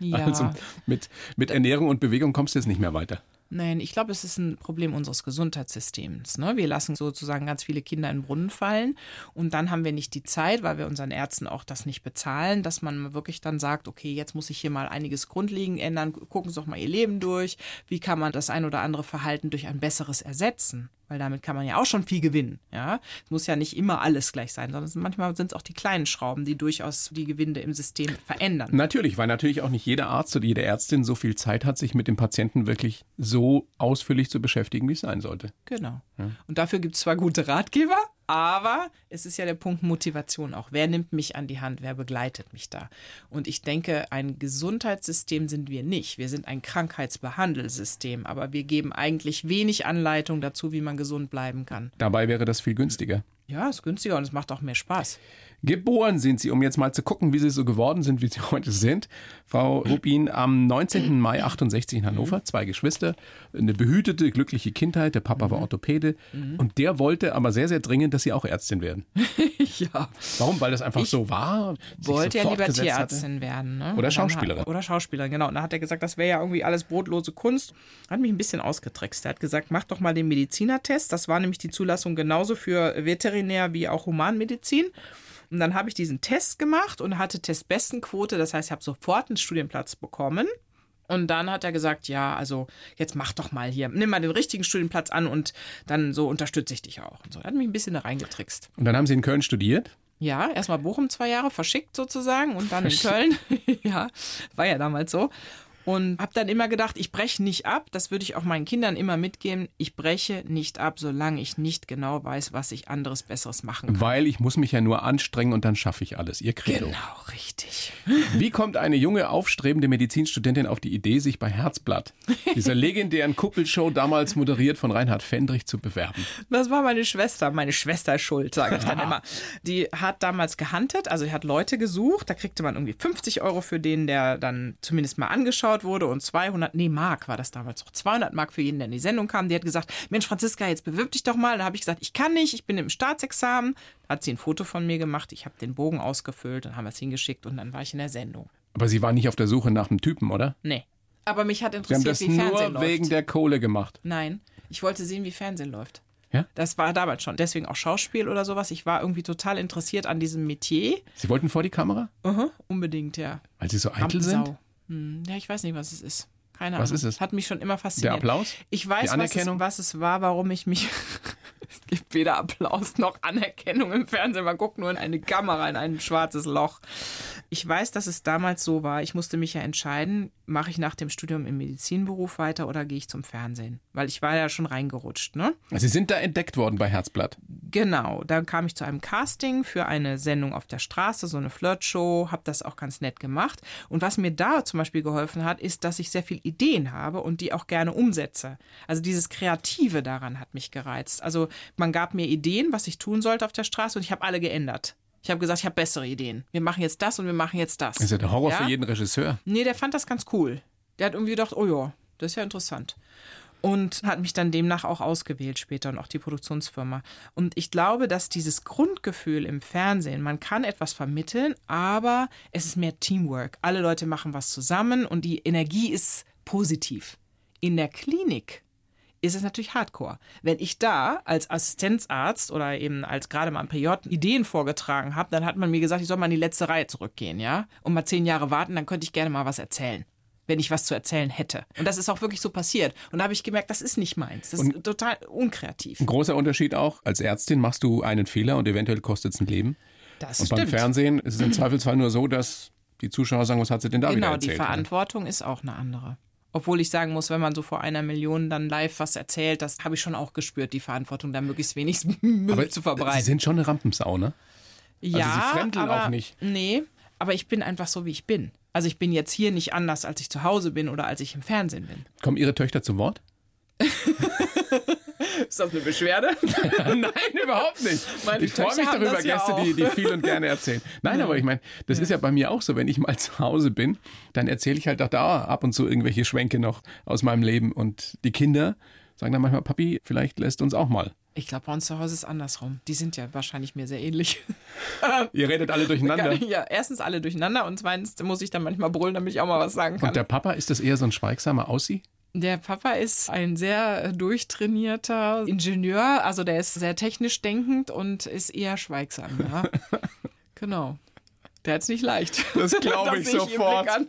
S3: Ja.
S2: also mit, mit Ernährung und Bewegung kommst du jetzt nicht mehr weiter.
S3: Nein, ich glaube, es ist ein Problem unseres Gesundheitssystems. Ne? Wir lassen sozusagen ganz viele Kinder in den Brunnen fallen und dann haben wir nicht die Zeit, weil wir unseren Ärzten auch das nicht bezahlen, dass man wirklich dann sagt, okay, jetzt muss ich hier mal einiges grundlegend ändern, gucken Sie doch mal Ihr Leben durch, wie kann man das ein oder andere Verhalten durch ein besseres ersetzen? Weil damit kann man ja auch schon viel gewinnen. Ja? Es muss ja nicht immer alles gleich sein, sondern manchmal sind es auch die kleinen Schrauben, die durchaus die Gewinde im System verändern.
S2: Natürlich, weil natürlich auch nicht jeder Arzt oder jede Ärztin so viel Zeit hat, sich mit dem Patienten wirklich so ausführlich zu beschäftigen, wie es sein sollte.
S3: Genau. Und dafür gibt es zwar gute Ratgeber, aber es ist ja der Punkt Motivation auch. Wer nimmt mich an die Hand? Wer begleitet mich da? Und ich denke, ein Gesundheitssystem sind wir nicht. Wir sind ein Krankheitsbehandelsystem, aber wir geben eigentlich wenig Anleitung dazu, wie man gesund bleiben kann.
S2: Dabei wäre das viel günstiger.
S3: Ja, ist günstiger und es macht auch mehr Spaß.
S2: Geboren sind sie, um jetzt mal zu gucken, wie sie so geworden sind, wie sie heute sind. Frau Rubin am 19. Mai 68 in Hannover, zwei Geschwister, eine behütete, glückliche Kindheit. Der Papa war Orthopäde und der wollte aber sehr, sehr dringend, dass sie auch Ärztin werden.
S3: ja.
S2: Warum? Weil das einfach so war?
S3: wollte ja lieber
S2: fortgesetzt hatte?
S3: Tierärztin werden. Ne?
S2: Oder Schauspielerin.
S3: Oder Schauspielerin, genau. Und dann hat er gesagt, das wäre ja irgendwie alles brotlose Kunst. Hat mich ein bisschen ausgetrickst. Er hat gesagt, mach doch mal den Medizinertest. Das war nämlich die Zulassung genauso für Veterinär wie auch Humanmedizin. Und dann habe ich diesen Test gemacht und hatte Testbestenquote. Das heißt, ich habe sofort einen Studienplatz bekommen. Und dann hat er gesagt, ja, also jetzt mach doch mal hier, nimm mal den richtigen Studienplatz an und dann so unterstütze ich dich auch. Und so. Er hat mich ein bisschen da reingetrickst.
S2: Und dann haben sie in Köln studiert.
S3: Ja, erstmal Bochum zwei Jahre verschickt sozusagen und dann in Köln. ja, war ja damals so. Und habe dann immer gedacht, ich breche nicht ab. Das würde ich auch meinen Kindern immer mitgeben. Ich breche nicht ab, solange ich nicht genau weiß, was ich anderes Besseres machen kann.
S2: Weil ich muss mich ja nur anstrengen und dann schaffe ich alles. Ihr Credo.
S3: Genau, richtig.
S2: Wie kommt eine junge, aufstrebende Medizinstudentin auf die Idee, sich bei Herzblatt, dieser legendären Kuppelshow damals moderiert von Reinhard Fendrich, zu bewerben?
S3: Das war meine Schwester. Meine Schwester ist schuld, sage ich dann immer. Die hat damals gehuntet, also die hat Leute gesucht. Da kriegte man irgendwie 50 Euro für den, der dann zumindest mal angeschaut wurde und 200, nee, Mark war das damals noch, 200 Mark für jeden, der in die Sendung kam. Die hat gesagt, Mensch, Franziska, jetzt bewirb dich doch mal. Da habe ich gesagt, ich kann nicht, ich bin im Staatsexamen. Da hat sie ein Foto von mir gemacht, ich habe den Bogen ausgefüllt, dann haben wir es hingeschickt und dann war ich in der Sendung.
S2: Aber Sie waren nicht auf der Suche nach einem Typen, oder?
S3: Nee. Aber mich hat
S2: Sie haben
S3: interessiert,
S2: das
S3: wie Fernsehen
S2: nur wegen
S3: läuft.
S2: der Kohle gemacht.
S3: Nein, ich wollte sehen, wie Fernsehen läuft.
S2: Ja?
S3: Das war damals schon. Deswegen auch Schauspiel oder sowas. Ich war irgendwie total interessiert an diesem Metier.
S2: Sie wollten vor die Kamera?
S3: Aha, unbedingt, ja.
S2: Weil Sie so eitel sind?
S3: Hm, ja, ich weiß nicht, was es ist. Keine
S2: Was
S3: Ahnung.
S2: ist es?
S3: Hat mich schon immer fasziniert.
S2: Der Applaus?
S3: Ich weiß, was es, was es war, warum ich mich. es gibt weder Applaus noch Anerkennung im Fernsehen. Man guckt nur in eine Kamera, in ein schwarzes Loch. Ich weiß, dass es damals so war. Ich musste mich ja entscheiden, mache ich nach dem Studium im Medizinberuf weiter oder gehe ich zum Fernsehen? Weil ich war ja schon reingerutscht, ne?
S2: Sie sind da entdeckt worden bei Herzblatt.
S3: Genau, dann kam ich zu einem Casting für eine Sendung auf der Straße, so eine Flirtshow, habe das auch ganz nett gemacht. Und was mir da zum Beispiel geholfen hat, ist, dass ich sehr viel Ideen habe und die auch gerne umsetze. Also dieses Kreative daran hat mich gereizt. Also man gab mir Ideen, was ich tun sollte auf der Straße und ich habe alle geändert. Ich habe gesagt, ich habe bessere Ideen. Wir machen jetzt das und wir machen jetzt das.
S2: Das ist ja der Horror
S3: Ja?
S2: für jeden Regisseur.
S3: Nee, der fand das ganz cool. Der hat irgendwie gedacht, oh ja, das ist ja interessant. Und hat mich dann demnach auch ausgewählt später und auch die Produktionsfirma. Und ich glaube, dass dieses Grundgefühl im Fernsehen, man kann etwas vermitteln, aber es ist mehr Teamwork. Alle Leute machen was zusammen und die Energie ist positiv. In der Klinik ist es natürlich hardcore. Wenn ich da als Assistenzarzt oder eben als gerade mal am PJ Ideen vorgetragen habe, dann hat man mir gesagt, ich soll mal in die letzte Reihe zurückgehen, ja? Und mal zehn Jahre warten, dann könnte ich gerne mal was erzählen. Wenn ich was zu erzählen hätte. Und das ist auch wirklich so passiert. Und da habe ich gemerkt, das ist nicht meins. Das ist total unkreativ.
S2: Ein großer Unterschied auch. Als Ärztin machst du einen Fehler und eventuell kostet es ein Leben.
S3: Das
S2: Und beim
S3: stimmt.
S2: Fernsehen ist es im Zweifelsfall nur so, dass die Zuschauer sagen, was hat sie denn da wieder
S3: Genau,
S2: erzählt?
S3: die Verantwortung ist auch eine andere. Obwohl ich sagen muss, wenn man so vor einer Million dann live was erzählt, das habe ich schon auch gespürt, die Verantwortung, da möglichst wenig Müll
S2: Aber
S3: zu verbreiten.
S2: Sie sind schon eine Rampensau, ne?
S3: Ja,
S2: sie fremdeln
S3: aber,
S2: auch nicht.
S3: Nee, aber ich bin einfach so, wie ich bin. Also ich bin jetzt hier nicht anders, als ich zu Hause bin oder als ich im Fernsehen bin.
S2: Kommen Ihre Töchter zu Wort?
S3: Ist das eine Beschwerde?
S2: Nein, überhaupt nicht.
S3: Meine
S2: ich freue mich darüber,
S3: das ja
S2: Gäste, die, die viel und gerne erzählen. Nein, aber ich meine, das ist ja bei mir auch so. Wenn ich mal zu Hause bin, dann erzähle ich halt auch da ab und zu irgendwelche Schwenke noch aus meinem Leben. Und die Kinder sagen dann manchmal, Papi, vielleicht lässt uns auch mal.
S3: Ich glaube, bei uns zu Hause ist es andersrum. Die sind ja wahrscheinlich mir sehr ähnlich.
S2: Ihr redet alle durcheinander.
S3: Ja, erstens alle durcheinander und zweitens muss ich dann manchmal brüllen, damit ich auch mal was sagen kann.
S2: Und der Papa, ist das eher so ein schweigsamer Aussie?
S3: Der Papa ist ein sehr durchtrainierter Ingenieur, also der ist sehr technisch denkend und ist eher schweigsam. Ja. genau. Der hat es nicht leicht.
S2: Das glaube ich
S3: ihm
S2: sofort.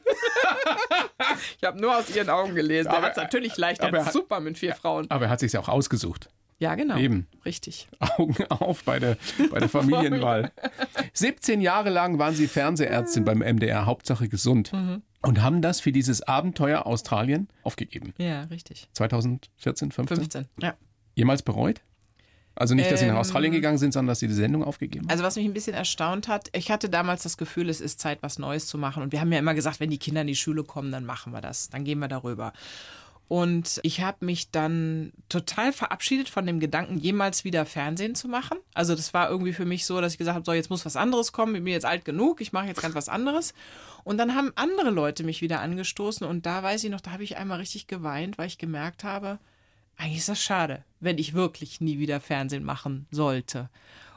S3: Ich habe nur aus ihren Augen gelesen. Der hat es natürlich leicht.
S2: Er
S3: hat- super mit vier Frauen.
S2: Aber er hat sich ja auch ausgesucht.
S3: Ja, genau.
S2: Eben.
S3: Richtig.
S2: Augen auf bei der, bei der Familienwahl. 17 Jahre lang waren Sie Fernsehärztin beim MDR, Hauptsache gesund.
S3: Mhm.
S2: Und haben das für dieses Abenteuer Australien aufgegeben.
S3: Ja, richtig.
S2: 2014, 15?
S3: 15. Ja.
S2: Jemals bereut? Also nicht, dass Sie nach
S3: Ähm,
S2: Australien gegangen sind, sondern dass Sie die Sendung aufgegeben haben?
S3: Also was mich ein bisschen erstaunt hat, ich hatte damals das Gefühl, es ist Zeit, was Neues zu machen. Und wir haben ja immer gesagt, wenn die Kinder in die Schule kommen, dann machen wir das. Dann gehen wir darüber. Und ich habe mich dann total verabschiedet von dem Gedanken, jemals wieder Fernsehen zu machen. Also das war irgendwie für mich so, dass ich gesagt habe, so jetzt muss was anderes kommen, ich bin jetzt alt genug, ich mache jetzt ganz was anderes. Und dann haben andere Leute mich wieder angestoßen und da weiß ich noch, da habe ich einmal richtig geweint, weil ich gemerkt habe, eigentlich ist das schade, wenn ich wirklich nie wieder Fernsehen machen sollte.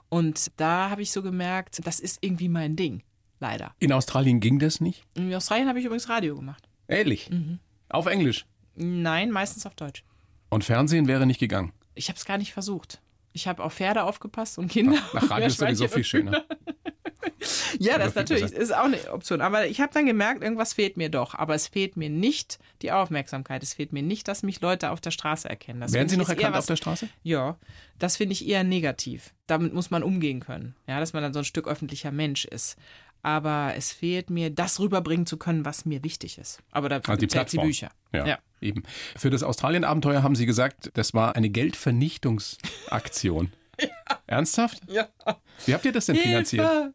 S3: Und da habe ich so gemerkt, das ist irgendwie mein Ding, leider.
S2: In Australien ging das nicht?
S3: In Australien habe ich übrigens Radio gemacht.
S2: Ehrlich?
S3: Mhm.
S2: Auf Englisch?
S3: Nein, meistens auf Deutsch.
S2: Und Fernsehen wäre nicht gegangen?
S3: Ich habe es gar nicht versucht. Ich habe auf Pferde aufgepasst und Kinder.
S2: Nach Radio ist sowieso viel schöner.
S3: Ja, das
S2: viel
S3: natürlich
S2: besser.
S3: ist auch eine Option. Aber ich habe dann gemerkt, irgendwas fehlt mir doch. Aber es fehlt mir nicht die Aufmerksamkeit. Es fehlt mir nicht, dass mich Leute auf der Straße erkennen. Das
S2: Werden Sie noch erkannt auf
S3: was-
S2: der Straße?
S3: Ja, das finde ich eher negativ. Damit muss man umgehen können. Ja, dass man dann so ein Stück öffentlicher Mensch ist. Aber es fehlt mir, das rüberbringen zu können, was mir wichtig ist. Aber da
S2: Also die
S3: jetzt die
S2: Plattform.
S3: Bücher.
S2: Ja,
S3: Ja.
S2: eben. Für das Australien-Abenteuer haben Sie gesagt, das war eine Geldvernichtungsaktion. Ernsthaft?
S3: Ja.
S2: Wie habt ihr das denn finanziert?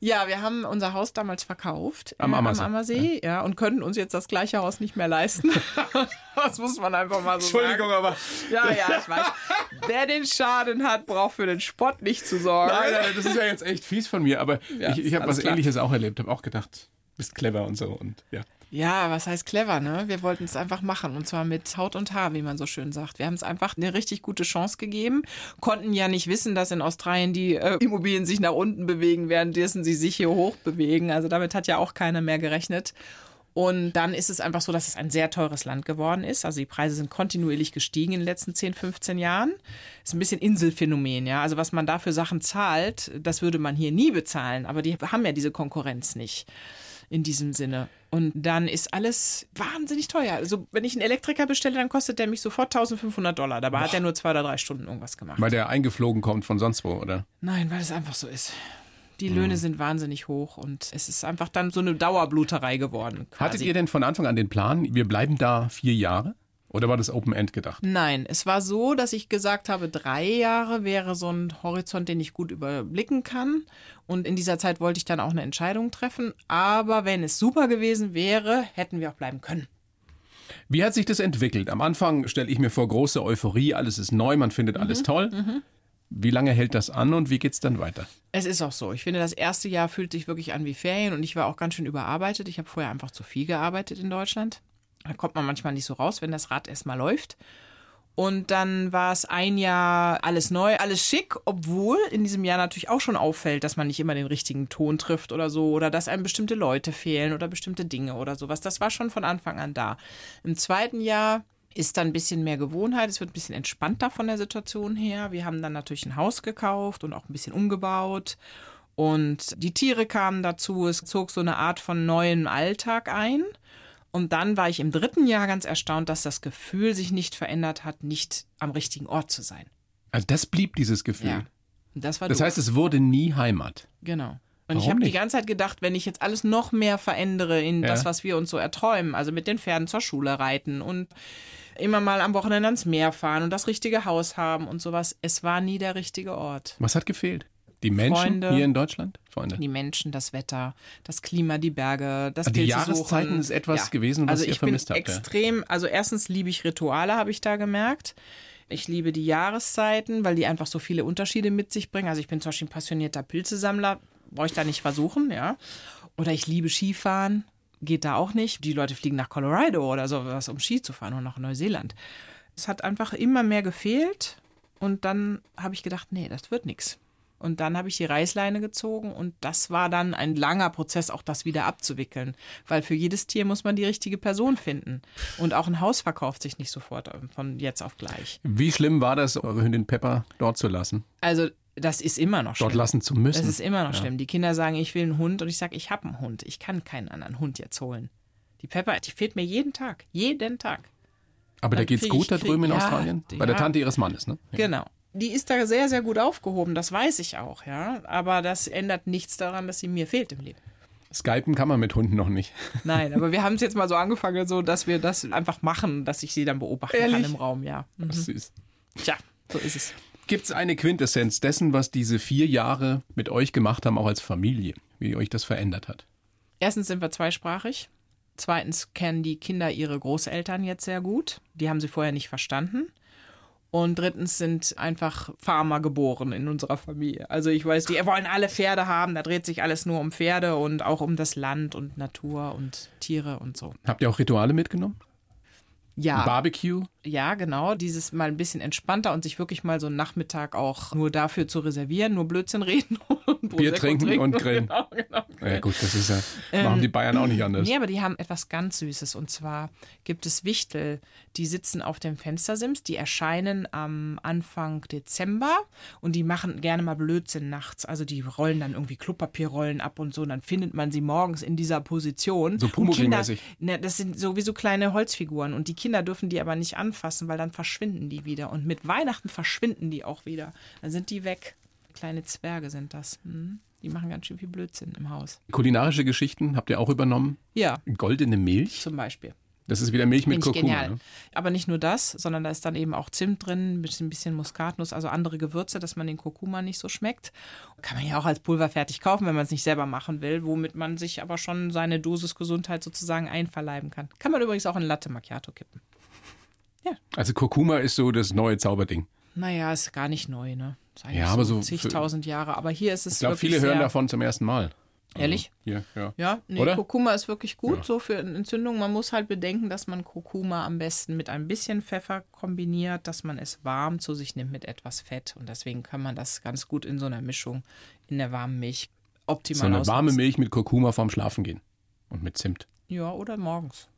S3: Ja, wir haben unser Haus damals verkauft
S2: Am
S3: äh,
S2: Ammersee.
S3: am Ammersee ja. und können uns jetzt das gleiche Haus nicht mehr leisten. das muss man einfach mal so sagen.
S2: aber.
S3: Ja, ja, ich weiß. Wer den Schaden hat, braucht für den Spott nicht zu sorgen.
S2: Nein, nein, das ist ja jetzt echt fies von mir, aber
S3: Ja,
S2: ich, ich habe was
S3: klar.
S2: Ähnliches auch erlebt, habe auch gedacht, bist clever und so und ja.
S3: Ja, was heißt clever, ne? Wir wollten es einfach machen und zwar mit Haut und Haar, wie man so schön sagt. Wir haben es einfach eine richtig gute Chance gegeben, konnten ja nicht wissen, dass in Australien die äh, Immobilien sich nach unten bewegen, währenddessen sie sich hier hoch bewegen. Also damit hat ja auch keiner mehr gerechnet. Und dann ist es einfach so, dass es ein sehr teures Land geworden ist. Also die Preise sind kontinuierlich gestiegen in den letzten 10, 15 Jahren. Ist ein bisschen Inselphänomen, ja. Also was man da für Sachen zahlt, das würde man hier nie bezahlen. Aber die haben ja diese Konkurrenz nicht in diesem Sinne. Und dann ist alles wahnsinnig teuer. Also wenn ich einen Elektriker bestelle, dann kostet der mich sofort 1500 Dollar. Dabei hat er nur zwei oder drei Stunden irgendwas gemacht.
S2: Weil der eingeflogen kommt von sonst wo, oder?
S3: Nein, weil es einfach so ist.
S2: Hm.
S3: Die Löhne sind wahnsinnig hoch und es ist einfach dann so eine Dauerbluterei geworden. Quasi.
S2: Hattet ihr denn von Anfang an den Plan, wir bleiben da vier Jahre? Oder war das Open End gedacht?
S3: Nein, es war so, dass ich gesagt habe, drei Jahre wäre so ein Horizont, den ich gut überblicken kann. Und in dieser Zeit wollte ich dann auch eine Entscheidung treffen. Aber wenn es super gewesen wäre, hätten wir auch bleiben können.
S2: Wie hat sich das entwickelt? Am Anfang stelle ich mir vor, große Euphorie, alles ist neu, man findet
S3: Mhm,
S2: alles toll. Wie lange hält das an und wie geht's dann weiter?
S3: Es ist auch so. Ich finde, das erste Jahr fühlt sich wirklich an wie Ferien und ich war auch ganz schön überarbeitet. Ich habe vorher einfach zu viel gearbeitet in Deutschland. Da kommt man manchmal nicht so raus, wenn das Rad erstmal läuft. Und dann war es ein Jahr alles neu, alles schick, obwohl in diesem Jahr natürlich auch schon auffällt, dass man nicht immer den richtigen Ton trifft oder so oder dass einem bestimmte Leute fehlen oder bestimmte Dinge oder sowas. Das war schon von Anfang an da. Im zweiten Jahr ist dann ein bisschen mehr Gewohnheit, es wird ein bisschen entspannter von der Situation her. Wir haben dann natürlich ein Haus gekauft und auch ein bisschen umgebaut. Und die Tiere kamen dazu, es zog so eine Art von neuem Alltag ein. Und dann war ich im dritten Jahr ganz erstaunt, dass das Gefühl sich nicht verändert hat, nicht am richtigen Ort zu sein.
S2: Also das blieb dieses Gefühl.
S3: Ja. Das war
S2: Das heißt, es wurde nie Heimat.
S3: Genau. Und ich
S2: Warum
S3: habe die ganze Zeit gedacht, wenn ich jetzt alles noch mehr verändere in
S2: Ja.
S3: das, was wir uns so erträumen, also mit den Pferden zur Schule reiten und immer mal am Wochenende ans Meer fahren und das richtige Haus haben und sowas, es war nie der richtige Ort.
S2: Was hat gefehlt? Die Menschen
S3: Freunde.
S2: hier in Deutschland? Freunde.
S3: Die Menschen, das Wetter, das Klima, die Berge, das
S2: Also die Jahreszeiten ist etwas gewesen, was
S3: also
S2: ihr
S3: ich
S2: vermisst
S3: bin
S2: habt, ja.
S3: extrem, also erstens liebe ich Rituale, habe ich da gemerkt. Ich liebe die Jahreszeiten, weil die einfach so viele Unterschiede mit sich bringen. Also ich bin zum Beispiel ein passionierter Pilzesammler, brauche ich da nicht versuchen, ja. Oder ich liebe Skifahren, geht da auch nicht. Die Leute fliegen nach Colorado oder sowas, um Ski zu fahren oder nach Neuseeland. Es hat einfach immer mehr gefehlt und dann habe ich gedacht, nee, das wird nichts. Und dann habe ich die Reißleine gezogen und das war dann ein langer Prozess, auch das wieder abzuwickeln. Weil für jedes Tier muss man die richtige Person finden. Und auch ein Haus verkauft sich nicht sofort von jetzt auf gleich.
S2: Wie schlimm war das, eure Hündin Pepper dort zu lassen?
S3: Also das ist immer noch schlimm.
S2: Dort lassen zu müssen?
S3: Das ist immer noch schlimm. Die Kinder sagen, ich will einen Hund und ich sage, ich habe einen Hund. Ich kann keinen anderen Hund jetzt holen. Die Pepper, die fehlt mir jeden Tag. Jeden Tag.
S2: Aber da geht's
S3: krieg
S2: gut da drüben in
S3: ja,
S2: Australien? Bei der
S3: ja.
S2: Tante ihres Mannes, ne? Ja.
S3: Genau. Die ist da sehr, sehr gut aufgehoben, das weiß ich auch, ja. Aber das ändert nichts daran, dass sie mir fehlt im Leben.
S2: Skypen kann man mit Hunden noch nicht.
S3: Nein, aber wir haben es jetzt mal so angefangen, so dass wir das einfach machen, dass ich sie dann beobachten kann
S2: Ehrlich?
S3: im Raum, ja. Mhm.
S2: Süß.
S3: Tja, so ist es.
S2: Gibt es eine Quintessenz dessen, was diese vier Jahre mit euch gemacht haben, auch als Familie? Wie euch das verändert hat?
S3: Erstens sind wir zweisprachig. Zweitens kennen die Kinder ihre Großeltern jetzt sehr gut. Die haben sie vorher nicht verstanden. Und drittens sind einfach Farmer geboren in unserer Familie. Also ich weiß, die wollen alle Pferde haben, da dreht sich alles nur um Pferde und auch um das Land und Natur und Tiere und so.
S2: Habt ihr auch Rituale mitgenommen?
S3: Ja.
S2: Barbecue?
S3: Ja, genau. Dieses mal ein bisschen entspannter und sich wirklich mal so einen Nachmittag auch nur dafür zu reservieren, nur Blödsinn reden und
S2: Bier
S3: Prosecco
S2: trinken und grillen.
S3: Genau, genau.
S2: Ja gut, das ist ja, machen die Bayern auch nicht anders.
S3: Nee, aber die haben etwas ganz Süßes. Und zwar gibt es Wichtel, die sitzen auf dem Fenstersims. Die erscheinen am Anfang Dezember und die machen gerne mal Blödsinn nachts. Also die rollen dann irgendwie Klopapierrollen ab und so. Und dann findet man sie morgens in dieser Position.
S2: So Pumuckl-mäßig.
S3: ne, das sind sowieso kleine Holzfiguren. Und die Kinder dürfen die aber nicht anfassen, weil dann verschwinden die wieder. Und mit Weihnachten verschwinden die auch wieder. Dann sind die weg. Kleine Zwerge sind das. Hm. Die machen ganz schön viel Blödsinn im Haus.
S2: Kulinarische Geschichten habt ihr auch übernommen?
S3: Ja,
S2: Goldene Milch?
S3: zum Beispiel.
S2: Das ist wieder Milch mit Kurkuma.
S3: genial.
S2: Ne?
S3: Aber nicht nur das, sondern da ist dann eben auch Zimt drin, ein bisschen, ein bisschen Muskatnuss, also andere Gewürze, dass man den Kurkuma nicht so schmeckt. Kann man ja auch als Pulver fertig kaufen, wenn man es nicht selber machen will, womit man sich aber schon seine Dosis Gesundheit sozusagen einverleiben kann. Kann man übrigens auch in Latte Macchiato kippen.
S2: Also Kurkuma ist so das neue Zauberding.
S3: Naja, ist gar nicht neu, ne?
S2: Ja, aber so
S3: zigtausend Jahre. Aber hier ist es
S2: Ich glaube, viele hören davon zum ersten Mal.
S3: Ehrlich?
S2: Hier, ja.
S3: Ja, nee,
S2: Oder?
S3: Kurkuma ist wirklich gut
S2: Ja.
S3: so für Entzündungen. Man muss halt bedenken, dass man Kurkuma am besten mit ein bisschen Pfeffer kombiniert, dass man es warm zu sich nimmt mit etwas Fett. Und deswegen kann man das ganz gut in so einer Mischung in der warmen Milch optimal
S2: So eine
S3: ausnutzen.
S2: warme Milch mit Kurkuma vorm Schlafen gehen. Und mit Zimt.
S3: Ja, oder morgens.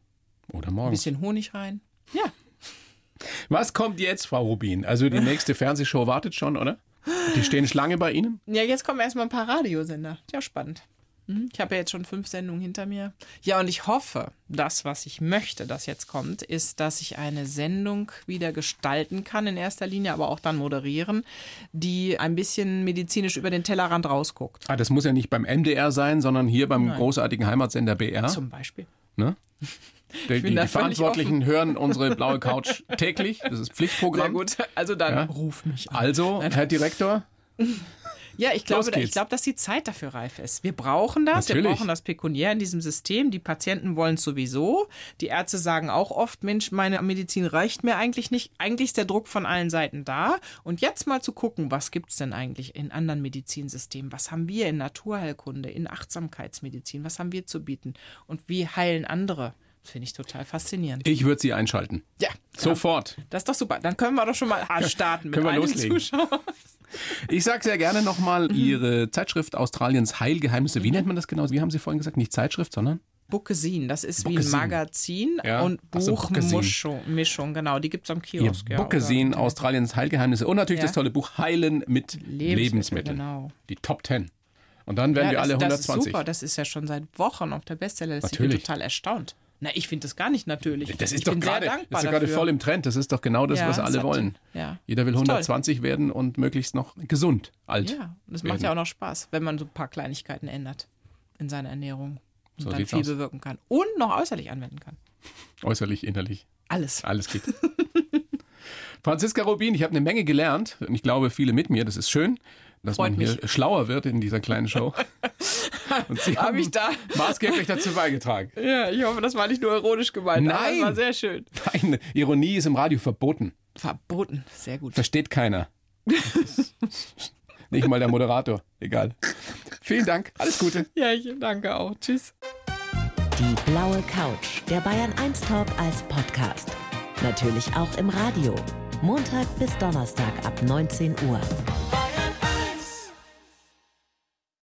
S2: Oder
S3: Ein
S2: morgens.
S3: bisschen Honig rein. Ja,
S2: Was kommt jetzt, Frau Rubin? Also die nächste Fernsehshow wartet schon, oder? Die stehen Schlange bei Ihnen?
S3: Ja, jetzt kommen erstmal ein paar Radiosender. Ja, spannend. Mhm. Ich habe ja jetzt schon fünf Sendungen hinter mir. Ja, und ich hoffe, das, was ich möchte, das jetzt kommt, ist, dass ich eine Sendung wieder gestalten kann, in erster Linie, aber auch dann moderieren, die ein bisschen medizinisch über den Tellerrand rausguckt.
S2: Ah, das muss ja nicht beim MDR sein, sondern hier beim großartigen Heimatsender BR.
S3: Zum Beispiel.
S2: Ne? Die, die, Verantwortlichen hören unsere blaue Couch täglich. Das ist Pflichtprogramm.
S3: Also dann
S2: Ja.
S3: ruf mich an.
S2: Also, Herr Direktor,
S3: Ja, ich glaube, ich glaube, dass die Zeit dafür reif ist. Wir brauchen das, wir
S2: Natürlich.
S3: brauchen das pekuniär in diesem System. Die Patienten wollen es sowieso. Die Ärzte sagen auch oft, Mensch, meine Medizin reicht mir eigentlich nicht. Eigentlich ist der Druck von allen Seiten da. Und jetzt mal zu gucken, was gibt es denn eigentlich in anderen Medizinsystemen? Was haben wir in Naturheilkunde, in Achtsamkeitsmedizin? Was haben wir zu bieten? Und wie heilen andere? Das finde ich total faszinierend.
S2: ich würde Sie einschalten.
S3: Ja,
S2: Sofort.
S3: das ist doch super. Dann können wir doch schon mal starten mit
S2: Können wir
S3: einem
S2: loslegen.
S3: Zuschauer.
S2: Ich sage sehr gerne nochmal Ihre Zeitschrift Australiens Heilgeheimnisse. Wie nennt man das genau? Wie haben Sie vorhin gesagt? Nicht Zeitschrift, sondern?
S3: Bookesin, das ist wie ein
S2: Bookesin.
S3: Magazin
S2: Ja.
S3: und
S2: Bookesin.
S3: Buchmischung, Mischung, genau, die gibt es am Kiosk. ja,
S2: Bookesin,
S3: oder-
S2: Australiens Heilgeheimnisse. Und natürlich
S3: Ja.
S2: das tolle Buch Heilen mit Lebensmitteln.
S3: Lebensmittel, genau.
S2: Die Top 10. Und dann werden
S3: Ja,
S2: wir
S3: das,
S2: alle
S3: das
S2: 120.
S3: ist super, das ist ja schon seit Wochen auf der Bestsellerliste. Ich bin total erstaunnt. Na, ich finde das gar nicht natürlich.
S2: Das ist
S3: ich
S2: doch gerade das ist gerade voll im Trend. Das ist doch genau das,
S3: Ja,
S2: was alle wollen.
S3: ja.
S2: Jeder will
S3: Ist toll.
S2: 120 werden und möglichst noch gesund alt.
S3: Ja, und das macht
S2: werden.
S3: ja auch noch Spaß, wenn man so ein paar Kleinigkeiten ändert in seiner Ernährung und
S2: So
S3: dann viel
S2: aus.
S3: bewirken kann und noch äußerlich anwenden kann.
S2: Äußerlich, innerlich.
S3: Alles.
S2: Alles geht. Franziska Rubin, ich habe eine Menge gelernt und ich glaube, viele mit mir. Das ist schön, dass
S3: Freut
S2: man hier schlauer wird in dieser kleinen Show. Und Sie
S3: Hab
S2: haben
S3: ich da-
S2: maßgeblich dazu beigetragen.
S3: Ja, ich hoffe, das war nicht nur ironisch gemeint. aber
S2: Nein.
S3: Das war sehr schön.
S2: Nein, Ironie ist im Radio verboten.
S3: Verboten. Sehr gut.
S2: Versteht keiner. Nicht mal der Moderator. Egal. Vielen Dank. Alles Gute.
S3: Ja, ich danke auch. Tschüss.
S1: Die blaue Couch, der Bayern 1 Talk als Podcast. Natürlich auch im Radio. Montag bis Donnerstag ab 19 Uhr.